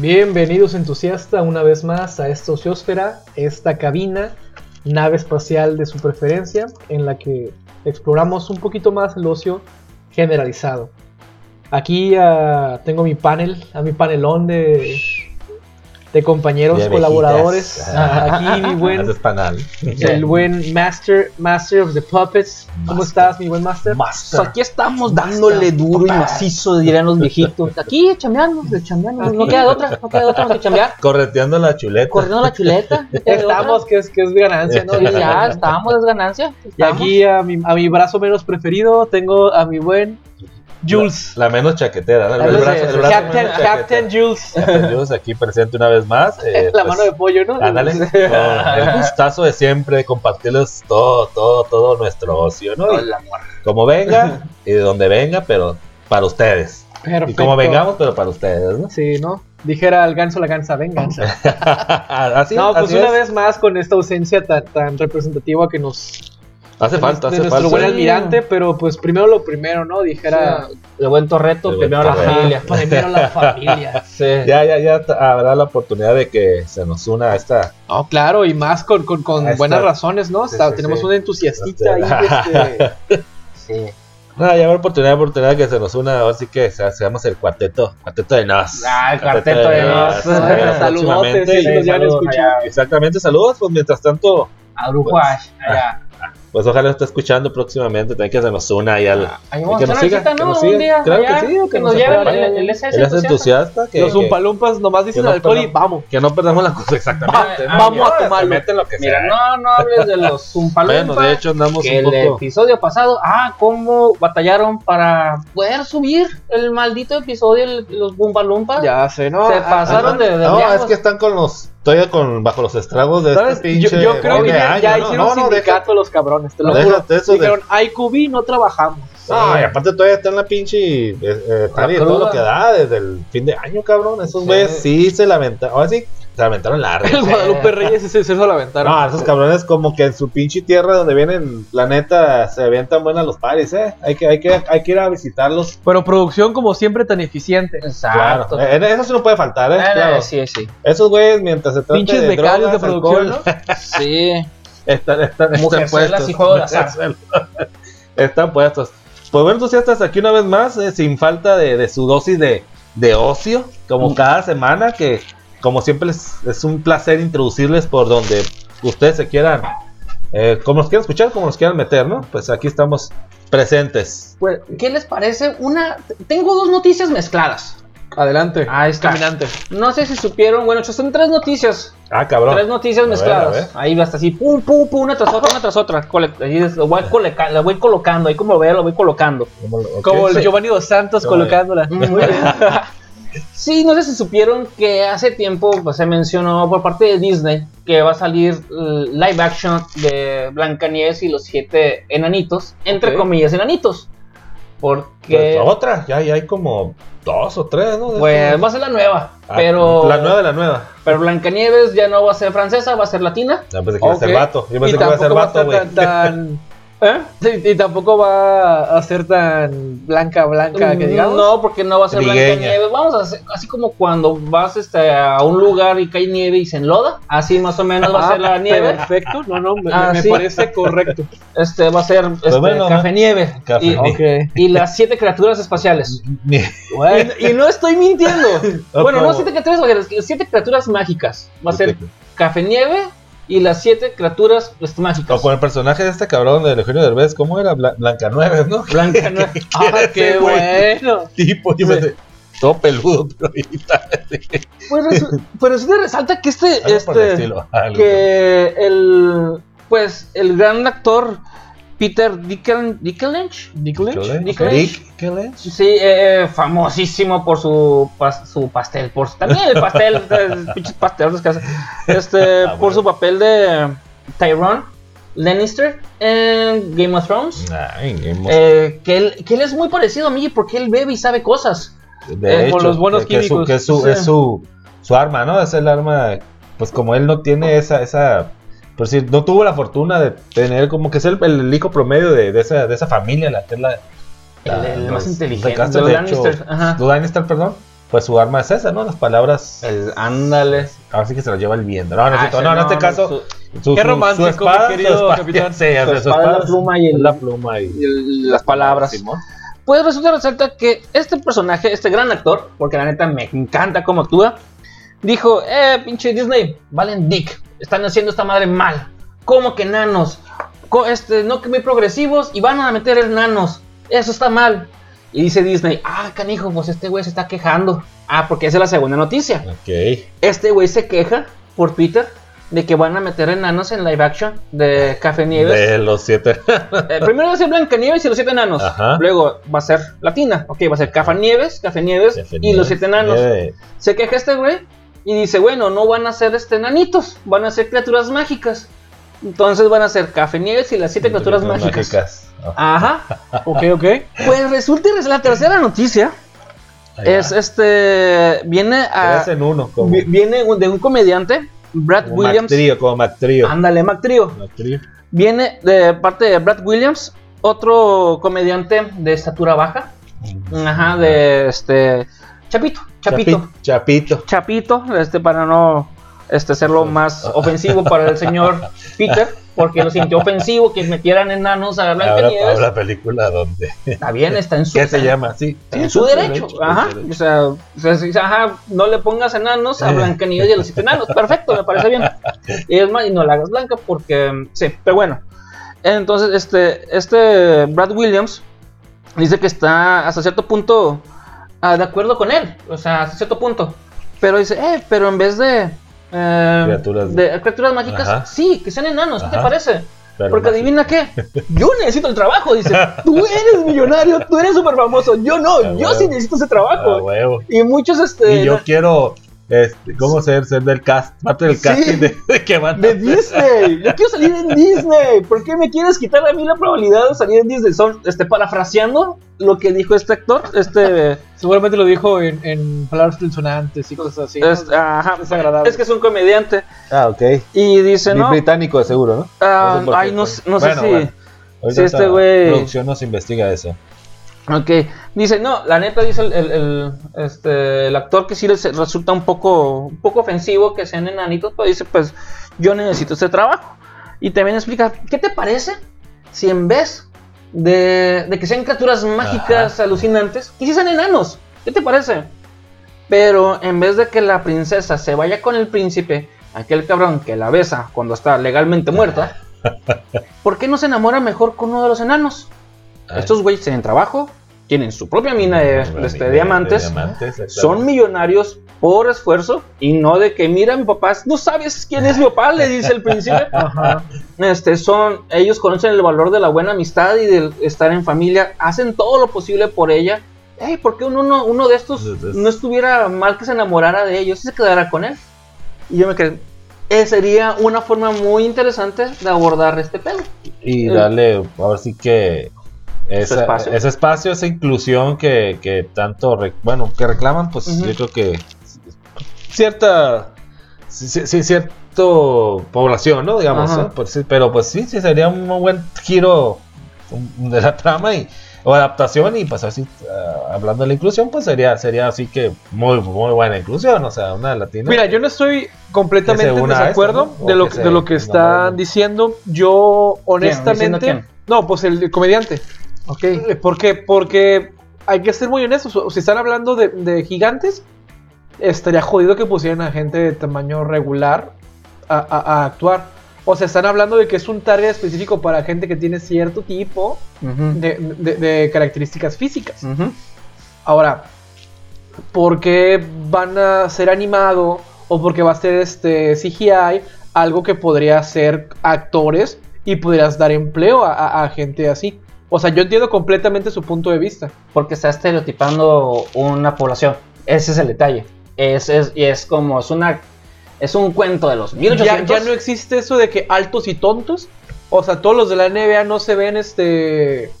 Bienvenidos entusiasta una vez más a esta ociosfera, esta cabina, nave espacial de su preferencia, en la que exploramos un poquito más el ocio generalizado. Aquí ah, tengo mi panel, a mi panelón de, de compañeros De colaboradores. Ah, aquí mi buen, el buen Master, Master of the Puppets. ¿Cómo Master. estás, mi buen Master? Pues aquí estamos dándole duro y macizo, dirían los viejitos. Aquí chambeando, de chambeando. No queda de otra, no queda de otra más que chambear. Correteando la chuleta. Corriendo la chuleta. Estamos, que es, que es ganancia, ¿no? Ya, estábamos, es ganancia. Y estamos. aquí a mi, a mi brazo menos preferido tengo a mi buen Jules. La, la menos chaquetera, ¿no? El brazo- el brazo Captain, menos. Captain Jules. Captain Jules aquí presente una vez más. eh, la pues, mano de pollo, ¿no? Ándale, con el gustazo de siempre compartirles todo, todo, todo nuestro ocio, ¿no? Y como venga y de donde venga, pero para ustedes. Perfecto. Y como vengamos, pero para ustedes, ¿no? Sí, ¿no? Dijera el ganso la gansa, venganza. así, no, pues así una es. vez más con esta ausencia tan, tan representativa que nos... Hace falta, de hace nuestro falta. buen almirante, pero pues primero lo primero, ¿no? Dijera... El buen Torreto, El primero buen la familia. Primero la familia. Sí. Ya, ya, ya habrá la oportunidad de que se nos una esta. No, claro, y más con, con, con buenas razones, ¿no? Sí, Está- sí, tenemos sí. una entusiastita ahí, Este- este... sí. No, ya habrá oportunidad, oportunidad que se nos una, ahora sí que se- seamos el cuarteto, cuarteto de nos. Ah, el cuarteto de nos. Próximamente, sí, nos ya han saludos escuchado. Exactamente, saludos, pues mientras tanto, A Uruguay, allá. Pues ojalá esté escuchando próximamente, también que se nos una ahí al... Ahí y vamos que a nos hacer siga, una cita, que ¿no? nos Un siga. día Claro que sí, que que nos nos lleve el, el, el SS Él es entusiasta, que, Los umpalumpas nomás dicen alcohol y vamos. que no perdamos la cosa exactamente. Ah, vamos a lo que Mira, sea. no, no hables de los Zumpalumpas. Bueno, de hecho andamos que un el episodio pasado, ah, cómo batallaron para poder subir el maldito episodio, el- los Bumpalumpas. Ya sé, ¿no? Se Ah, pasaron de, de No, es que están con los... Todavía con, bajo los estragos de ¿Sabes? este Yo, pinche... yo creo que ya, año, ya ¿no? hicieron No, no, sindicato los cabrones, te lo Déjate juro. eso de- Dijeron, hay cubi, no trabajamos. No, y aparte todavía está en la pinche eh, eh, tarea y todo lo que da desde el fin de año, cabrón. Esos Sí. güeyes sí se lamentaron. Ahora sí, se lamentaron largo. El Guadalupe Reyes ese se lo aventaron. No, esos cabrones como que en su pinche tierra donde vienen, la neta, se avientan buenas los paris, eh. Hay que, hay que, hay que ir a visitarlos. Pero producción como siempre tan eficiente. Exacto. Claro. Eh, eso sí no puede faltar, eh. Claro. Sí, sí. Esos güeyes, mientras se trate Pinches de becarios de drogas, producción, alcohol, Sí. Están, están, están puestos. y juego de azar. están puestos. Pues bueno, entusiastas, aquí una vez más, eh, sin falta de, de su dosis de, de ocio, como Mm. cada semana, que como siempre les- es un placer introducirles por donde ustedes se quieran, eh, como nos quieran escuchar, como nos quieran meter, ¿no? Pues aquí estamos presentes. Pues, ¿qué les parece? Una. Tengo dos noticias mezcladas. Adelante. Ahí está. Caminante. No sé si supieron, bueno, son tres noticias. Ah, cabrón. Tres noticias A ver, mezcladas. a ver. Ahí va hasta así, pum, pum, pum, una tras otra, una tras otra. Cole- ahí es- lo voy, la voy colocando, ahí como veo, lo voy colocando. Como, el. Giovanni Dos Santos Giovanni. colocándola. Muy bien. Sí, no sé si supieron que hace tiempo pues, se mencionó por parte de Disney que va a salir eh, live action de Blancanieves y los siete enanitos, entre comillas enanitos. Porque Pues, otra, ya, ya hay como dos o tres, ¿no? Pues va a ser la nueva, Ah, pero La nueva de la nueva. pero Blancanieves ya no va a ser francesa, va a ser latina. Ya pensé que iba a ser vato. Yo Y pensé que iba a ser vato, güey. tan, tan- ¿Eh? y, y tampoco va a ser tan blanca, blanca, que digamos. No, porque no va a ser Trigueña. Blancanieves. Vamos a hacer así como cuando vas este, a un lugar y cae nieve y se enloda. Así más o menos va a Ah, ser la nieve. Perfecto, no, no, me, Ah, me sí. parece correcto. Este va a ser este, bueno, café nieve. Café y, nieve. Las siete criaturas espaciales. Bueno, Y, no estoy mintiendo. bueno, no siete criaturas espaciales, siete criaturas mágicas. Va a ser café nieve y las siete criaturas O mágicas. con el personaje de este cabrón de Eugenio Derbez, ¿cómo era? Bla- Blancanueves, ¿no? Blanca nieve. ah, qué Ese güey. bueno. Tipo, yo pensé, todo peludo, pero ahorita. Pues resu- pero sí te resalta que este, Algo por el este estilo, que el pues el gran actor Peter Dickel- Dinklage Kellens. sí eh, famosísimo por su pas- su pastel por también el pastel eh, pinches pasteles que hace este Ah, por bueno. su papel de Tyrone Lannister en Game of Thrones Ay, hemos- eh, que, él, que él es muy parecido a mí porque él bebe y sabe cosas de eh, hecho, por los buenos que, que es su- químicos. que es su, Sí. es su, su arma, ¿no? Es el arma, pues como él no tiene esa, esa por decir, no tuvo la fortuna de tener como que ser el, el hijo promedio de, de esa, de esa familia, la que es la... El- la- el los- más inteligente, Lancaster, los de hecho, Lannister, ajá. Lannister, perdón. pues su arma es esa, ¿no? Las palabras, Es- ándale. ahora sí que se las lleva el viento. No, no, es Ah, cierto, sí, no, en no, este no, caso, su- su, Qué romántico, su espada, mi querido su espada- capitán. sí, Su su espada es la pluma y el- la pluma y, y el- las palabras. Simón. Pues resulta resalta que este personaje, este gran actor, porque la neta me encanta cómo actúa, dijo, eh, pinche Disney, valen dick, están haciendo esta madre mal. ¿Cómo que nanos? Este, no que muy progresivos y van a meter enanos. Eso está mal. Y dice Disney, ah, canijo, pues este güey se está quejando. Ah, porque esa es la segunda noticia. Ok. Este güey se queja por Twitter de que van a meter enanos en live action de Café Nieves. De los siete. Eh, primero va a ser Blancanieves y los siete enanos. Ajá. Luego va a ser Latina. Ok, va a ser Cafa Nieves, Café Nieves y los siete enanos. Se queja este güey y dice, bueno, no van a ser este enanitos, van a ser criaturas mágicas. Entonces van a ser Café Nieves y las siete criaturas mágicas. Ah, Ajá. Ok, ok. Pues resulta res- la tercera noticia es este viene a en uno, como, viene de un comediante, Brad como Williams. Mac como Mac Trio. Ándale, Mac Trio. Mac Trio. Viene de parte de Brad Williams, otro comediante de estatura baja. Ajá, de este. Chapito, Chapito. Chapi- Chapito. Chapito, este, para no este, hacerlo más ofensivo para el señor Peter, porque lo sintió ofensivo que metieran enanos a Blancanieves. ahora película donde. Está bien, está en su, ¿Qué se llama? Sí. en su derecho. Ajá. O sea, o sea, ajá, no le pongas enanos a Eh. Blancanieves y a los siete enanos. Perfecto, me parece bien. Y es más, y no la hagas blanca porque. Sí, pero bueno. Entonces, este, este Brad Williams dice que está hasta cierto punto ah, de acuerdo con él. O sea, hasta cierto punto. Pero dice, eh, pero en vez de. eh, Criaturas. de criaturas mágicas, Ajá. sí, que sean enanos, ¿qué te parece? Porque adivina qué, yo necesito el trabajo, dice, tú eres millonario, tú eres súper famoso, yo no, Ah, yo huevo. sí necesito ese Ah, trabajo. huevo. Y muchos, este, Y yo quiero. Este, ¿Cómo ser? Ser del cast. Parte del Sí. casting de, de que van a de. Disney, yo quiero salir en Disney, ¿por qué me quieres quitar a mí la probabilidad de salir en Disney? Son, este, parafraseando lo que dijo este actor, este, Seguramente lo dijo en, en palabras consonantes y cosas así. ¿no? este, ajá, Es agradable. es que es un comediante, Ah, ok. y dice, no, Británico, de seguro, ¿no? ah, No sé ay, no, sé- no sé si... bueno. Si este güey- producción nos investiga eso. Ok, dice, no, la neta dice el, el- el, este, el actor que sí les resulta un poco, un poco ofensivo que sean enanitos, pero dice, pues yo necesito este trabajo. Y también explica, ¿qué te parece si en vez de, de que sean criaturas mágicas alucinantes, quisieran enanos? ¿Qué te parece? Pero en vez de que la princesa se vaya con el príncipe, aquel cabrón que la besa cuando está legalmente muerta, ¿por qué no se enamora mejor con uno de los enanos? Ay. Estos güeyes tienen trabajo, tienen su propia mina de, de, este, De- diamantes, de diamantes, son millonarios por esfuerzo y no de que mira mi papá, no sabes quién es mi papá, le dice el príncipe. Ajá. Este son, ellos conocen el valor de la buena amistad y de estar en familia, hacen todo lo posible por ella. Ey, ¿por qué uno, no- uno de estos Es- es- no estuviera mal que se enamorara de ellos y se quedara con él? Y yo me quedé, eh, sería una forma muy interesante de abordar este pedo. Y Eh. darle, ahora sí que. Esa- espacio. ese espacio, esa inclusión que, que tanto, re- bueno, que reclaman, pues yo creo que cierta, sí, sí, sí, cierto población, ¿no? Digamos. Pues sí, pero pues sí, sí, sería un buen giro um, de la trama y o adaptación y pues así, ah, hablando de la inclusión, pues sería, sería así que muy, muy buena inclusión, o sea, una latina. Mira, yo no estoy completamente en desacuerdo esto, ¿no? de, lo, que de lo que están diciendo. Yo, ¿Diciendo honestamente. quién? No, pues el, el comediante. Ok. Eh, ¿Por qué? Porque hay que ser muy honestos. Si están hablando de, de gigantes, estaría jodido que pusieran a gente de tamaño regular a, a- a actuar. O sea, están hablando de que es un target específico para gente que tiene cierto tipo de, de- de características físicas. Ahora, ¿por qué van a ser animado o porque va a ser este CGI algo que podría ser actores y podrías dar empleo a gente así? O sea, yo entiendo completamente su punto de vista. porque está estereotipando una población. Ese es el detalle. Es, es, y es como, es una, es un cuento de los Ya, 1800. ya no existe eso de que altos y tontos. O sea, todos los de la NBA no se ven este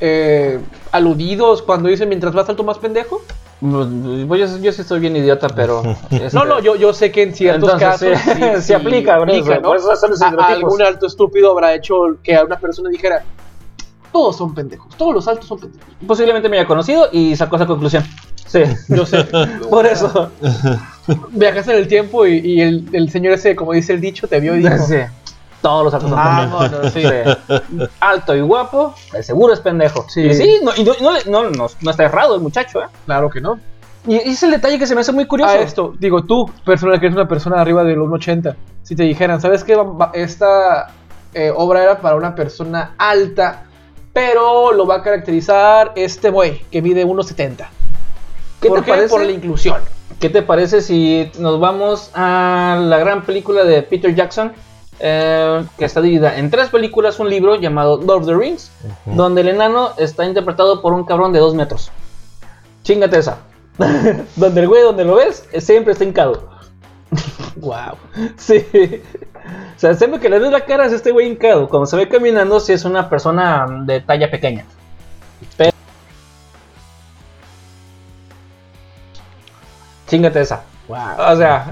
eh, aludidos cuando dicen mientras más alto más pendejo. Pues yo, yo sí estoy bien idiota, pero... este, No, no, yo, yo sé que en ciertos Entonces, casos sí, sí aplica, ¿verdad? aplica, ¿no? Algún alto estúpido habrá hecho que a una persona dijera, todos son pendejos, todos los altos son pendejos. Posiblemente me haya conocido y sacó esa conclusión. Sí, Yo sé. por eso. Viajaste en el tiempo y, y el, el señor ese, como dice el dicho, te vio y dijo... Sí. Todos los actos son pendejos. sí. Sí. Alto y guapo, seguro es pendejo. Sí. Y sí, no, y no, no, le- no, no- no está errado el muchacho, ¿eh? Claro que no. Y ese es el detalle que se me hace muy curioso. A esto, digo tú, persona que eres una persona arriba de los 1,80, si te dijeran, ¿sabes qué? Esta eh, obra era para una persona alta, pero lo va a caracterizar este güey que mide 1,70. ¿Qué ¿Por te qué? parece? Por la inclusión. ¿Qué te parece si nos vamos a la gran película de Peter Jackson? eh, que está dividida en tres películas, un libro llamado Lord of the Rings, donde el enano está interpretado por un cabrón de dos metros. Chingate esa. donde el güey, donde lo ves, siempre está hincado. Wow. Sí. O sea, siempre que le ves la cara es este güey hincado. Cuando se ve caminando, sí es una persona mm, de talla pequeña. Pero... Chingate esa. Wow. O sea,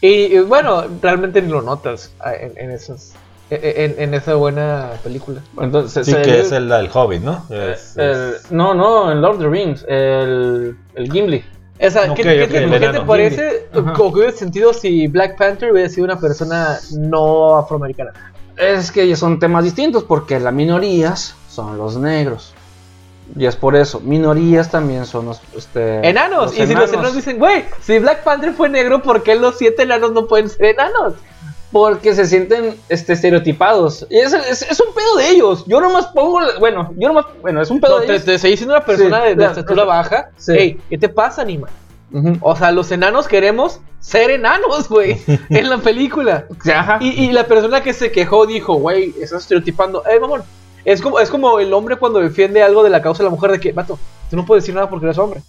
Y, y, bueno, realmente ni lo notas ah, en, en esas, en, en esa buena película. entonces. Sí, se- que es el, el Hobbit, ¿no? Es- el- es- no, no, en Lord of the Rings. El, el Gimli. ¿Qué, qué qué te parece? Que hubiera sentido si Black Panther hubiera sido una persona no afroamericana. Es que son temas distintos porque las minorías son los negros. Y es por eso, minorías también son los este, Enanos. y si los enanos dicen, güey, si Black Panther fue negro, ¿por qué los siete enanos no pueden ser enanos? Porque se sienten este, estereotipados. Y es, es, es un pedo de ellos. Yo nomás pongo. Bueno, yo nomás. Bueno, es un pedo No, de te, ellos. te estoy diciendo una persona Sí, de, de la- estatura baja. Sí. Ey, ¿qué te pasa, Nima? Ujú. O sea, los enanos queremos ser enanos, güey, en la película. Ajá. Y, y la persona que se quejó dijo, güey, estás estereotipando. Eh, mamón. Es como, es como el hombre cuando defiende algo de la causa de la mujer, de que, vato, tú no puedes decir nada porque eres hombre.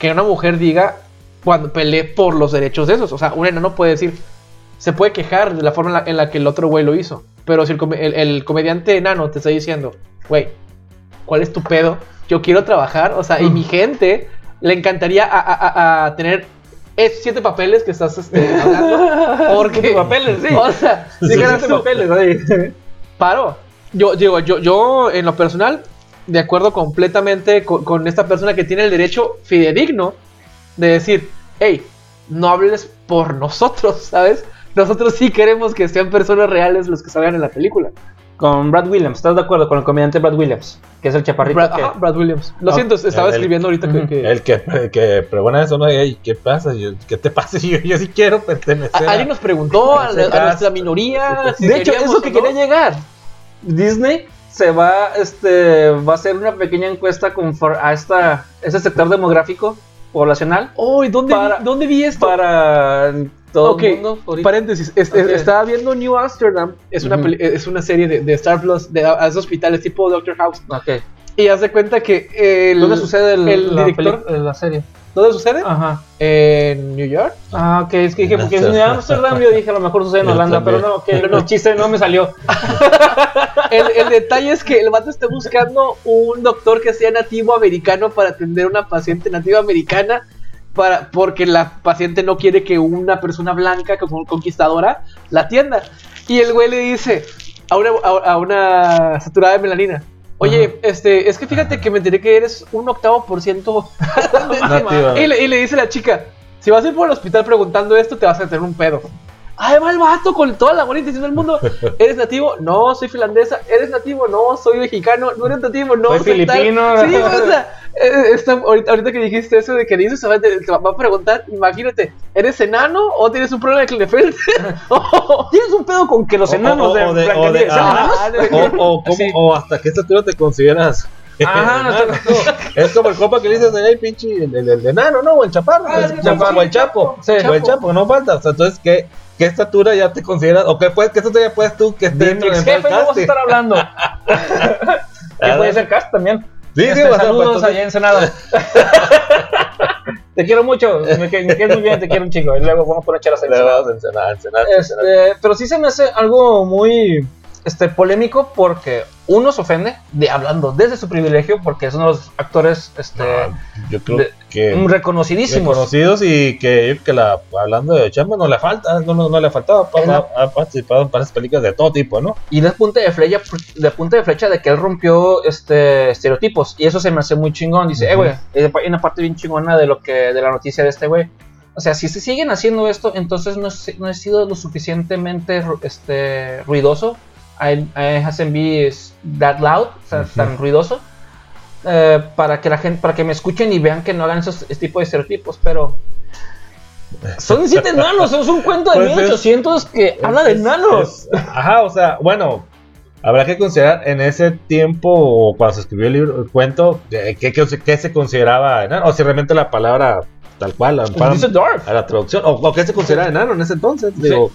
Que una mujer diga cuando pelee por los derechos de esos. O sea, un enano puede decir, se puede quejar de la forma en la, en la que el otro güey lo hizo. Pero si el, come- el- el comediante enano te está diciendo, güey, ¿cuál es tu pedo? Yo quiero trabajar, o sea, y mi gente le encantaría a, a- a- a tener esos siete papeles que estás este, hablando. Porque, Siete papeles, sí. O sea, Sí, tú, papeles, ahí. paro. Yo, digo, yo, yo, en lo personal, de acuerdo completamente con, con esta persona que tiene el derecho fidedigno de decir, hey, no hables por nosotros, ¿sabes? Nosotros sí queremos que sean personas reales los que salgan en la película. Con Brad Williams. ¿Estás de acuerdo con el comediante Brad Williams? Que es el chaparrito. Brad, que- ajá, Brad Williams. Lo siento, estaba el- escribiendo ahorita que... Que- El que, que pregona eso, ¿no? Ey, ¿qué pasa? Yo- ¿Qué te pasa? Yo, yo sí quiero pertenecer. A- alguien nos preguntó a, ese a nuestra minoría. si de hecho, eso que no. quería llegar. Disney se va, este, va a hacer una pequeña encuesta con, for- a esta, ese sector demográfico poblacional Oh, ¿y dónde, Para- vi, dónde vi esto? para todo Ok, el mundo. ahorita. Paréntesis, este, Ok. estaba viendo New Amsterdam, es una, Ujú. peli- es una serie de, de Star Plus, de, de hospitales tipo Doctor House. Ok. Y haz de cuenta que el, ¿Dónde sucede el, el director? peli- la serie? ¿Dónde sucede? Ajá. En New York. Ah, ok, es que dije, porque en Amsterdam. Amsterdam yo dije a lo mejor sucede en Holanda, pero no, que el chiste no me salió. El, el detalle es que el vato está buscando un doctor que sea nativo americano para atender a una paciente nativa americana. Para, porque la paciente no quiere que una persona blanca como conquistadora la atienda. Y el güey le dice a una, a, una saturada de melanina. Oye, este, es que fíjate que me enteré que eres un octavo por ciento y le, y le dice la chica, si vas a ir por el hospital preguntando esto, te vas a tener un pedo. Va el vato con toda la buena intención del mundo. ¿Eres nativo? No, soy finlandesa. ¿Eres nativo? No, soy mexicano. ¿No eres nativo? No, Soy tal". filipino. Sí, o sea, eh, está- ahorita, ahorita que dijiste eso de que dices, te va, te va a preguntar, imagínate, ¿eres enano o tienes un problema de Klinefelter? ¿Tienes un pedo con que los enanos o- de, o de- Blancanieves o de- sean enanos? o, o, cómo- Sí. o hasta qué estatura te consideras. Ajá, no. Es como el copa que le dices, hey, pinche, el, el, el enano, ¿no? O el chaparro. Ah, el el chaparro, o el chapo. Sí. O el chapo, no falta. O sea, entonces, ¿qué, qué estatura ya te consideras? ¿O qué, puedes, qué estatura puedes tú que esté De dentro del jefe no vas a estar hablando. que puede ser cast también. Sí, sí, Este, sea, saludos pues, allá en Ensenada. te quiero mucho, me, que- me muy bien, te quiero un chico. Y luego vamos por echar a Le vamos a enseñar, enseñar, enseñar. Este, pero sí se me hace algo muy este, polémico porque uno se ofende de hablando desde su privilegio porque es uno de los actores este, No, yo creo de- que reconocidísimos. reconocidos y que, que la, hablando de Chamba no le falta, no, no, no le faltaba, la- ha, participado en varias películas de todo tipo, ¿no? Y de punta de flecha, de punta de flecha de que él rompió este estereotipos. Y eso se me hace muy chingón. Dice, eh, güey, hay una parte bien chingona de lo que, de la noticia de este güey. O sea, si se siguen haciendo esto, entonces no, he- no he sido lo suficientemente este, ruidoso. I, I hasn't been that loud, o sea, tan ruidoso. eh, para que la gente, para que me escuchen y vean que no hagan esos ese tipo de estereotipos, pero son siete enanos, es un cuento de Pues es- 1800 que habla de enanos. ajá, o sea, bueno, habrá que considerar en ese tiempo, o cuando se escribió el, libro, el cuento, eh, ¿qué, qué, se- qué se consideraba enano? O si realmente la palabra tal cual, Dwarf. a la traducción, o, o qué se consideraba enano en ese entonces, digo.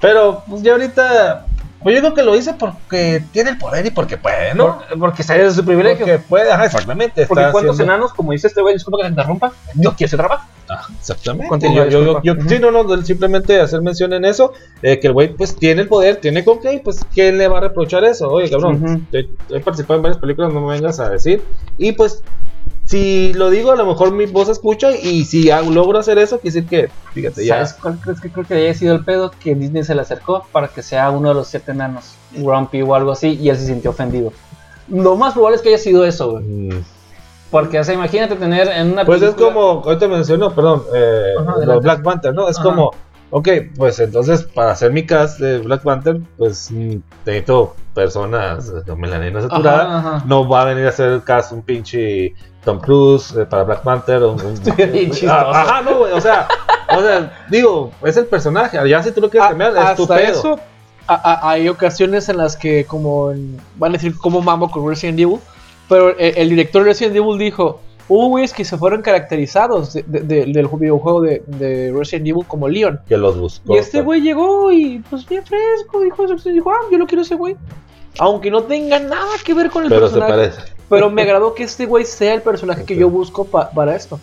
Pero, pues ya ahorita, pues yo creo que lo hice porque tiene el poder y porque puede, ¿no? Por- porque sale de su privilegio. Porque puede, ajá, exactamente. Porque cuántos haciendo- enanos, como dice este güey, disculpa que te interrumpa, no quiere ese trabajo. Ah, exactamente. Continúa, Yo- yo- yo-. Sí, no, no, simplemente hacer mención en eso, eh, que el güey pues tiene el poder, tiene con qué, pues ¿quién le va a reprochar eso? Oye, cabrón, te- he participado en varias películas, no me vengas a decir. Y pues, si lo digo, a lo mejor mi voz escucha, y si hago- logro hacer eso, quiere decir que, fíjate, ya. ¿Sabes cuál crees que creo que haya sido el pedo? Que Disney se le acercó para que sea uno de los siete enanos, Grumpy o algo así, y él se sintió ofendido. Lo más probable es que haya sido eso, güey. Mm. Porque, o sea, imagínate tener en una Pues es como, ahorita mencionó, perdón, eh, Ajá, lo de adelante. Black Panther, ¿no? Es Ajá. como, ok, pues entonces para hacer mi cast de Black Panther, pues mm, necesito personas eh, con melanina saturada. Ajá, ajá. No va a venir a hacer el cast un pinche Tom Cruise eh, para Black Panther. un- un-. Ah, Ajá, no, güey, o sea, o sea, digo, es el personaje. Ya si tú lo quieres A- cambiar, es tu pedo. hay ocasiones en las que, como en- van a decir, como mambo con Resident Evil, pero el, el director de Resident Evil dijo: Hubo güeyes que se fueron caracterizados de- de- de- del videojuego de, de Resident Evil como Leon. Que los buscó. Y este güey llegó y, pues, bien fresco, dijo, dijo ah, yo lo quiero ese güey. Aunque no tenga nada que ver con el Pero se personaje. parece. Pero me agradó que este güey sea el personaje que yo busco pa- para esto.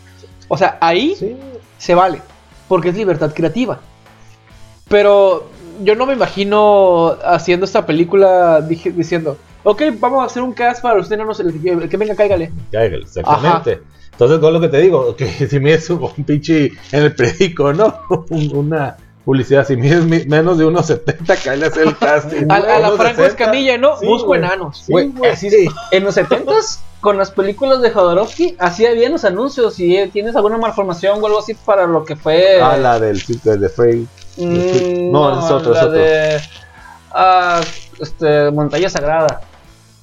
O sea, ahí Sí. se vale, porque es libertad creativa. Pero yo no me imagino haciendo esta película diciendo, ok, vamos a hacer un cast para los enanos, el, que- el que venga, cáigale. Cáigale, exactamente. Entonces, con lo que te digo, que si mides un un pinche en el periódico, ¿no? Un- Una publicidad, si mides mi- menos de unos 70, cállate a hacer el casting. A, a la Franco 60. Escamilla, ¿no? Sí, Busco güey. enanos. Sí, así sí. En los 70s, con las películas de Jodorowsky, hacía bien los anuncios. Si eh, tienes alguna malformación o algo así para lo que fue. Ah, la del circo de Frey. Mm, No, es otro, es otro. de. ah, este, Montaña Sagrada.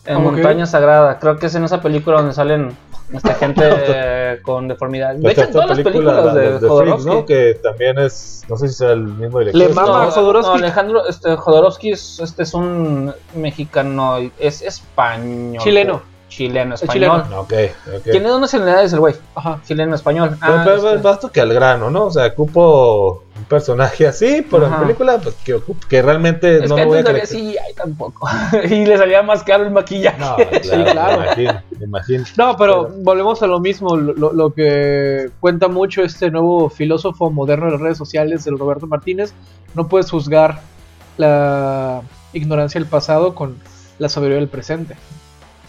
En. Montaña Sagrada. Creo que es en esa película donde salen esta gente eh, con deformidad. De hecho, en todas las película, películas la de, Freaks, Jodorowsky. ¿no? Que también es, no sé si sea el mismo director. Le mama No, Jodorowsky. no, Alejandro este, Jodorowsky es, este es un mexicano, es español. Chileno. Chileno, Es español. chileno. Ok, ok. Tiene dos nacionalidades el güey. Ajá. Chileno, español. Pero, Ah, pero, este, pero que al grano, ¿no? O sea, ocupo un personaje así, pero Ajá. en película, pues que, ocup- que realmente es no que me voy a había caracterizar. CGI tampoco. y le salía más caro el maquillaje. No, claro, Sí, claro. Me imagino, me imagino. No, pero, Pero- volvemos a lo mismo, lo, lo- lo que cuenta mucho este nuevo filósofo moderno de las redes sociales, el Roberto Martínez, no puedes juzgar la ignorancia del pasado con la sabiduría del presente.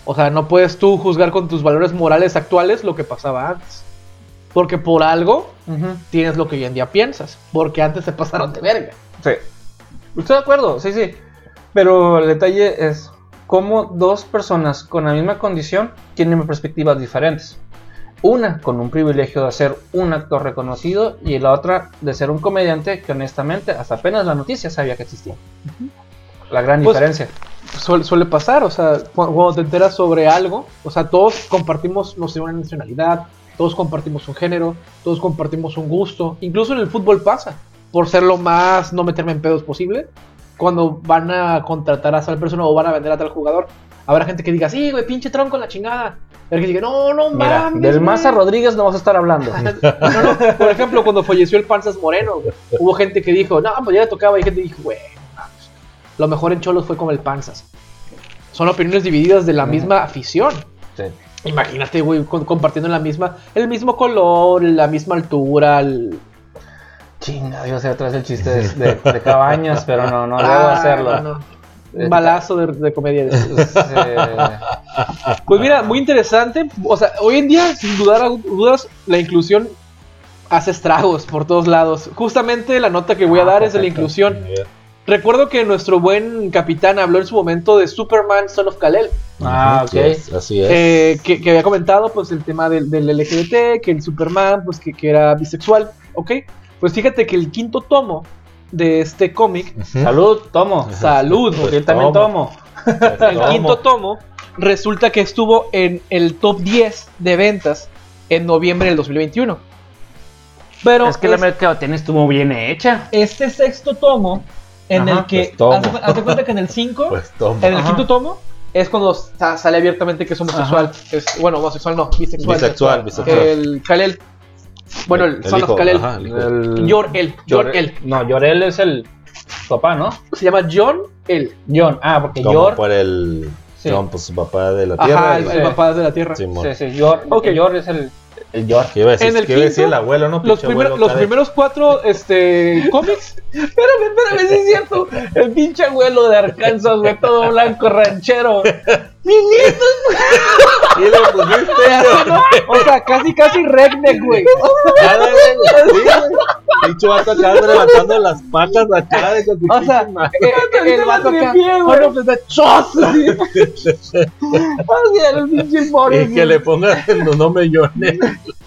O sea, no puedes tú juzgar con tus valores morales actuales lo que pasaba antes. Porque por algo tienes lo que hoy en día piensas, porque antes te pasaron de verga. Sí. Estoy de acuerdo, sí, sí. Pero el detalle es cómo dos personas con la misma condición tienen perspectivas diferentes. Una con un privilegio de ser un actor reconocido y la otra de ser un comediante que honestamente hasta apenas la noticia sabía que existía. La gran Pues, diferencia. Suele, suele pasar, o sea, cu- cuando te enteras sobre algo, o sea, todos compartimos, no sé, una nacionalidad, todos compartimos un género, todos compartimos un gusto, incluso en el fútbol pasa, por ser lo más no meterme en pedos posible, cuando van a contratar a tal persona o van a vender a tal jugador, habrá gente que diga, sí, güey, pinche tronco la chingada, pero que diga, no, no Mira, mames, del güey". Maza Rodríguez no vamos a estar hablando. No, no, Por ejemplo, cuando falleció el Panzas Moreno, güey, hubo gente que dijo, no, pues ya le tocaba, y gente que dijo, güey, lo mejor en Cholos fue como el Panzas. Son opiniones divididas de la misma afición. Sí. Imagínate, güey, con- compartiendo la misma, el mismo color, la misma altura, el... Chinga, iba a hacer atrás el chiste de, de- de cabañas, pero no, no debo Ah, hacerlo. no, no. Un balazo de, de comedia. Eh, Pues mira, muy interesante. O sea, hoy en día, sin dudar dudas, la inclusión hace estragos por todos lados. Justamente la nota que voy a Ah, dar es de la inclusión. Recuerdo que nuestro buen capitán habló en su momento de Superman Son of Kal-El. Ah, ok. Así es. eh, que, que había comentado pues el tema del, del LGBT, que el Superman pues que, que era bisexual, ¿ok? Pues fíjate que el quinto tomo de este cómic. Salud, tomo. salud, Porque yo también tomo. el quinto tomo resulta que estuvo en el top 10 de ventas en noviembre del 2021. Pero es que la es- mercadotecnia estuvo bien hecha. este sexto tomo en Ajá, el que pues tomo. haz de- haz de cuenta que en el 5 Pues en el Ajá. quinto tomo es cuando sa- sale abiertamente que es homosexual. Es, bueno, homosexual no, bisexual. Bisexual, bisexual. El Kalel. Bueno, el, El son los Kalel. ajá, el. Yor-El. Yor-El. No, Yorel es el papá, ¿no? Se llama John El. John. Ah, porque Como Yor. por el. Sí. John, pues su papá de la tierra. Ajá, el, papá de la tierra. Simón. Sí, sí, Yor. Ok. Yor es el. El. ¿Qué iba a decir? En el ¿Qué iba a decir quinto, el abuelo, no? Los, Pinche primer- abuelo los cada- primeros cuatro este, cómics. Espérame, espérame, sí es cierto. El pinche abuelo de Arkansas, güey, todo blanco, ranchero. ¡Mi nieto! Y le pusiste. O sea, casi, casi redneck, güey. Cada vez, sí, güey. Pinche vato acá levantando las patas acá de con O sea, eh, eh, el vato acá. Tripié, güey. Oh, no, pues de chos. Así era el pinche pobre. Y que le pongan el nombre Johnny.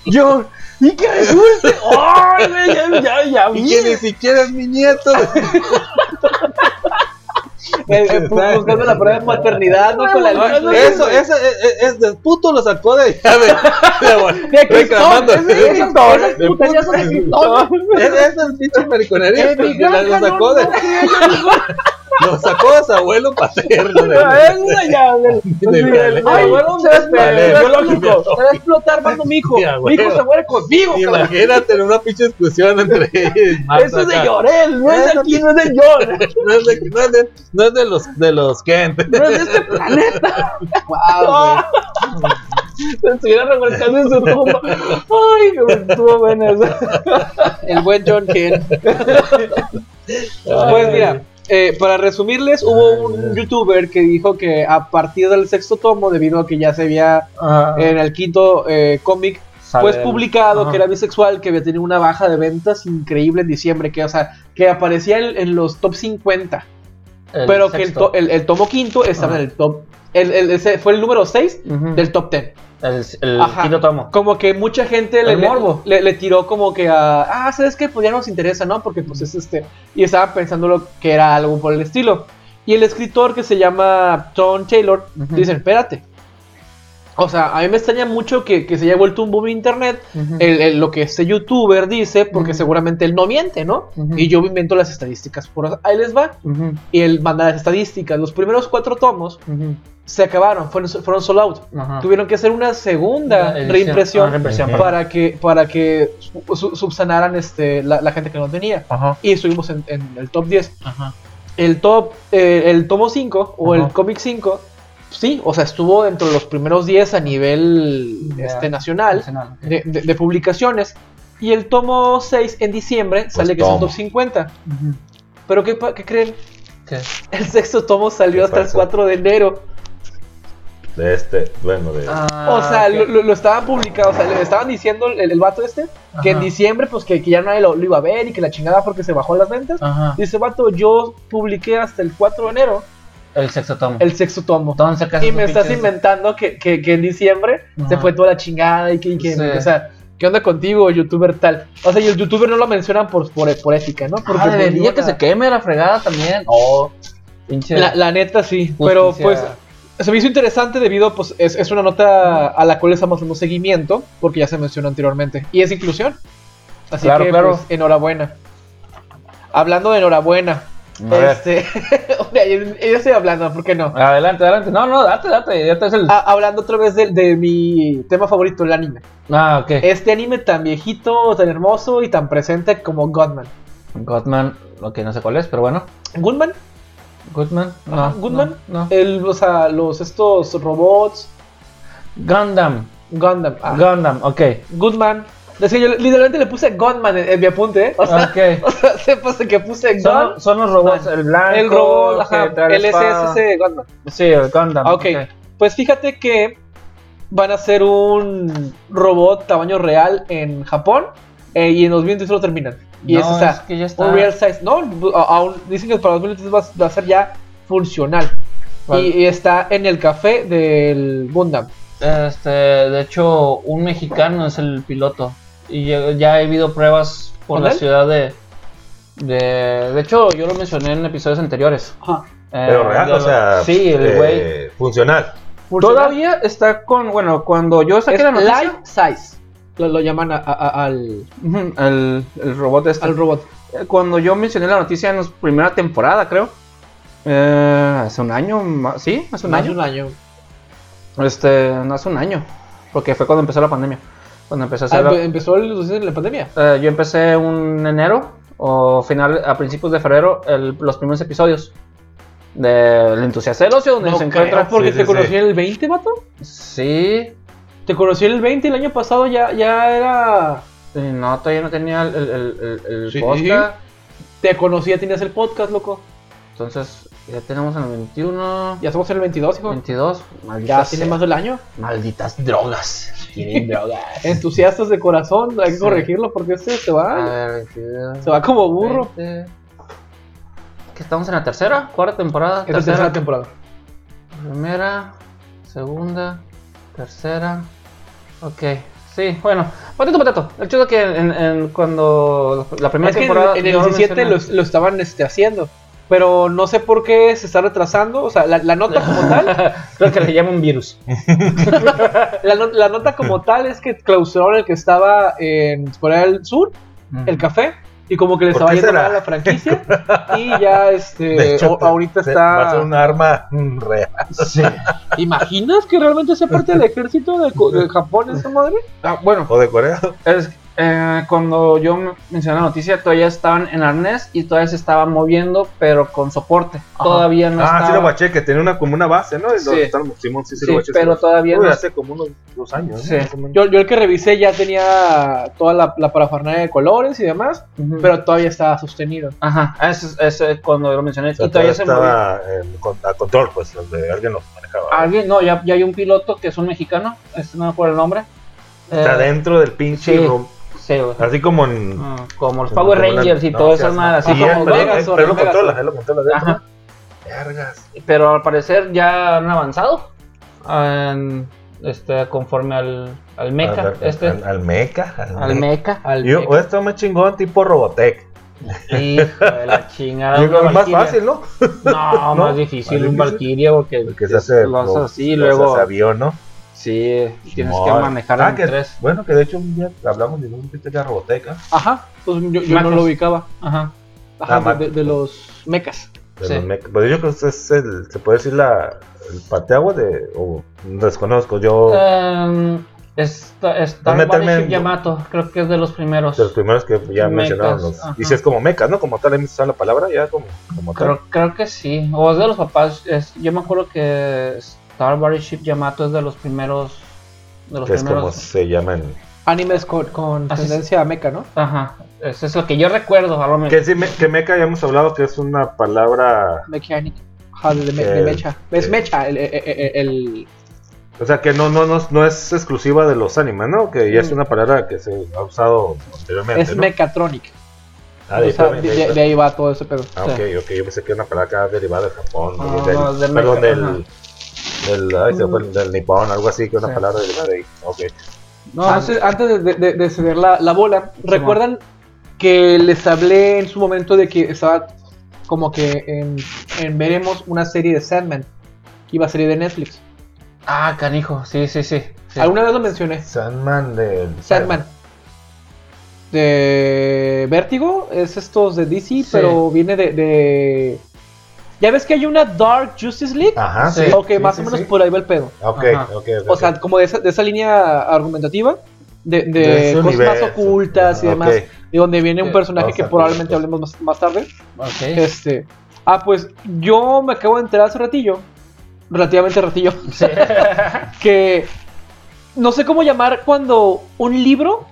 Yor. Y que resulte. ¡Ay, güey! Ya, ya, ya. Y que ni siquiera es mi nieto. Eh, eh, bu- buscando la prueba de paternidad, ¿no? Con la eso, eso, es, es de puto lo sacó de ya de, de, De reclamando. Es, es el pinche mariconería Eh, lo sacó de lo sacó de su abuelo paterno. de- de- Ay, abuelo se va a explotar, Vale. biológico. Se va a explotar, mando mi hijo. Mi hijo se muere conmigo. Imagínate en una pinche discusión entre ellos. Eso es de Llorel, no es de aquí, no es de Yor. No es de, es de, los de los Kent. No es de este planeta. Wow. Se estuviera revolcando en su tumba. Ay, estuvo buena esa. El buen John Ken. Pues mira, eh, para resumirles, hubo un youtuber que dijo que a partir del sexto tomo, debido a que ya se había en el quinto eh, cómic, pues publicado Ajá. que era bisexual, que había tenido una baja de ventas increíble en diciembre, que o sea, que aparecía en, en los top 50, pero que el, to- el- el tomo quinto estaba en el top, el, el- ese fue el número 6 Ujú. del top 10. El, quinto tomo. Como que mucha gente le, morbo. le, le tiró como que a, ah, ¿sabes qué? Pues ya nos interesa, ¿no? Porque pues es este, y estaban pensando lo que era algo por el estilo. Y el escritor que se llama Tom Taylor, dice, espérate. O sea, a mí me extraña mucho que, que se haya vuelto un boom internet Ujú. el- el- lo que este youtuber dice, porque seguramente él no miente, ¿no? Y yo invento las estadísticas. Por ahí les va. Y él manda las estadísticas. Los primeros cuatro tomos se acabaron, fueron, fueron sold out. Tuvieron que hacer una segunda Edición. reimpresión Ah, reimpresión, para que, para que su- su- subsanaran este, la, la gente que no tenía. Y estuvimos en, en el top 10. Ajá. El top, eh, el tomo 5 o el cómic 5, sí, o sea, estuvo dentro de los primeros 10 a nivel este, nacional de, de- de publicaciones. Y el tomo 6 en diciembre sale que es el top 50. Ujú. Pero ¿qué, pa- qué creen? ¿Qué? El sexto tomo salió ¿Qué hasta el pasó? 4 de enero. De este, bueno, de. Ah, o sea, lo, lo- estaban publicando, o sea, le estaban diciendo el, el vato este que en diciembre pues que, que ya nadie lo, lo iba a ver y que la chingada porque se bajó las ventas. Ajá. Dice, vato, yo publiqué hasta el 4 de enero El sexto tomo. el sexto tomo. Entonces, ¿qué haces Y me estás pinches? inventando que, que, que en diciembre se fue toda la chingada y que, y que- Sí. o sea, ¿qué onda contigo, youtuber tal? O sea, y el youtuber no lo mencionan por, por, por ética, ¿no? Porque Ah, pues, debería que se queme la fregada también. Oh, pinche. La, la neta sí, pero pues se me hizo interesante debido, pues es, es una nota a la cual estamos dando seguimiento, porque ya se mencionó anteriormente, y es inclusión. Así Claro, que, claro. pues, enhorabuena. Hablando de enhorabuena, A este, yo, estoy hablando, ¿por qué no? Adelante, adelante. No, no, date, date. Ya te el. Hablando otra vez de, de mi tema favorito, el anime. Ah, ok. Este anime tan viejito, tan hermoso y tan presente como Godman. Godman, ok, no sé cuál es, pero bueno. ¿Goodman? Goodman, no. Goodman. No. no. El, o sea, los, estos robots, Gundam. Gundam. Ah, Gundam, ok. Goodman. Es que yo literalmente le puse Gunman en, en mi apunte, ¿eh? O sea, Ok. o sea, sepas de que puse Gun. Son, son los robots, el blanco, el robot, ajá, el. SSC Gunman. Sí, el Gundam. Ah, ok. Pues fíjate que van a hacer un robot tamaño real en Japón eh, y en 2023 lo terminan. Y No, es, o sea, es que ya está. un real size. No, aún dicen que para 2023 va, va a ser ya funcional. Vale. Y, y está en el café del Gundam. Este, de hecho, un mexicano es el piloto. Y ya, ya he habido pruebas por ¿Con la él? ciudad de, de. De hecho, yo lo mencioné en episodios anteriores. Ajá. Eh, Pero real, o sea. Sí, el eh, güey. Funcional. Todavía está con. Bueno, cuando yo saqué es la noticia. life size. Lo, lo llaman a- a- al, Ujú, el, el robot este. al robot. Eh, Cuando yo mencioné la noticia en la primera temporada, creo. Eh, hace un año, ¿sí? Hace un Más año. de un año. Este, hace un año. Porque fue cuando empezó la pandemia. Cuando empecé a hacer Ah, la- empezó el, la pandemia. Eh, yo empecé un enero o final a principios de febrero el- los primeros episodios del entusiasta del ocio donde No se creo, encuentra porque Sí, te sí, conocí sí. en el 20, vato. sí Te conocí en el 20 el año pasado ya, ya era. no todavía no tenía el, el, el- el- el Sí. podcast Te conocí, ya tenías el podcast, loco. entonces ya tenemos el 21 Ya en el 22, hijo. 22 Ya malditas, tiene más del año. malditas drogas quieren drogas Entusiastas de corazón, hay que Sí. corregirlo porque este se a va. ver 22, Se va como burro. 20. que estamos en la tercera cuarta temporada es la tercera temporada. Primera, segunda, tercera. Ok, sí, bueno, patito patato. El chido que en, en- cuando la primera Es que en, temporada. en el yo lo 17 lo, lo estaban este, haciendo. Pero no sé por qué se está retrasando. O sea, la, la nota como tal. Creo que le llaman virus. La, no- la nota como tal es que clausuraron el que estaba en Corea del Sur, el café. Y como que les ¿Por estaba yendo mal a la franquicia. y ya este. De hecho, o- ahorita se- está. Va a ser un arma real. ¿Imaginas que realmente sea parte del ejército de, Co- de Japón esa madre? Ah, bueno, O de Corea. es, eh, cuando yo me- mencioné la noticia, todavía estaban en arnés y todavía se estaban moviendo, pero con soporte. Todavía no ah, sí estaba. lo guaché, que tenía una, como una base, ¿no? Sí. Simón, sí, sí, Sí, lo pero sí. todavía Uy, no. hace como unos dos años. Sí. Yo, yo el que revisé ya tenía toda la, la parafernalia de colores y demás, pero todavía estaba sostenido. Ajá, ese es ese cuando lo mencioné. O sea, y todavía se todavía movía. estaba en con- a control, pues, donde alguien lo manejaba. Alguien, no, ya, ya hay un piloto que es un mexicano, este no me acuerdo el nombre. Está Eh, dentro del pinche sí. Sí, güey. Así como en. Ah, como los Power como la- Rangers y no, todas esas madres, así sí, como eh, pero lo controla, él lo controla. Vergas. Pero al parecer ya han avanzado. en, este, conforme al, al mecha, Al- este, Al, al mecha. al mecha. Al Yo, o esto me chingón tipo Robotech. Hijo de la chingada. Yo es más fácil, ¿no? No, ¿No? más difícil Más un. Valkyria porque, Porque se hace. lo haces lo- así, lo luego hace avión, ¿no? Sí, tienes que manejar Ah, que- tres. Bueno, que de hecho un día hablamos de un Robotech. ¿eh? Ajá, pues yo, yo no lo ubicaba. Ajá. Ajá, Ah, de, de- de los mechas. De Sí. los mech- Pues yo creo que es el. Se puede decir la. El pateagua de. O desconozco. Yo. Em, Está, está No meterme Yamato, creo que es de los primeros. de los primeros que ya mencionaron. Y si es como mecas, ¿no? Como tal, ahí me sale la palabra ya como, como tal. Creo, creo que sí. O es de los papás. Es, yo me acuerdo que Star Battleship Yamato es de los primeros. De los que es como primeros. se llaman. Animes con, es. tendencia a mecha, ¿no? Ajá. Eso es lo que yo recuerdo. A lo mejor. Que sí, me- que meca ya hemos hablado que es una palabra. Mechanic. Ajá, de, de, de El- mecha. Es el- mecha, el, el, el- el- O sea, que no, no, no, no es exclusiva de los animes, ¿no? Que ya es Mm. una palabra que se ha usado anteriormente. es ¿no? mechatronic. Ah, de, o sea, ahí de, viene, de- de ahí va todo ese pedo. Ah, ok, ok. Yo pensé que era una palabra acá derivada de Japón. Ah, del, no, de perdón, del. Del, ay, se fue, del nipón, algo así, que una Sí. palabra derivada de ahí. Ok. No, antes, antes de, de- de- de ceder la, la bola, ¿recuerdan que les hablé en su momento de que estaba como que en, en veremos una serie de Sandman? Que iba a salir de Netflix. Ah, canijo. Sí, sí, sí. sí. Alguna vez lo mencioné. Sandman del. Sandman. De Vértigo, es estos de DC, pero viene de, de- Ya ves que hay una Dark Justice League. Ajá, Sí. ok, sí, más sí, o menos sí. por ahí va el pedo. Ok, Ajá. ok, ok. O sea, como de esa, de esa línea argumentativa, de, de De cosas universo. más ocultas y demás, y donde viene un personaje que a probablemente ver. hablemos más, más tarde. Ok. Este, ah, pues yo me acabo de enterar hace ratillo, relativamente ratillo, que no sé cómo llamar cuando un libro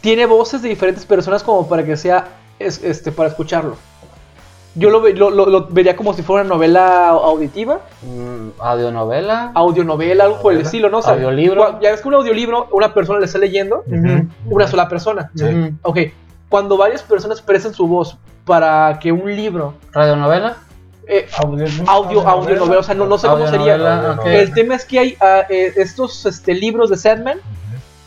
tiene voces de diferentes personas como para que sea es- este para escucharlo. Yo lo, ve- lo, lo- lo vería como si fuera una novela auditiva, Mm, audionovela. audionovela, algo por el Novela. estilo, ¿no? O sea, Audiolibro. Ya ves que un audiolibro, una persona le está leyendo, una sola persona. Sí. Ok, cuando varias personas prestan su voz para que un libro, Radionovela. eh, Audio, audio, audionovela, o sea, no, no sé cómo sería. El tema es que hay eh, estos este, libros de Sandman.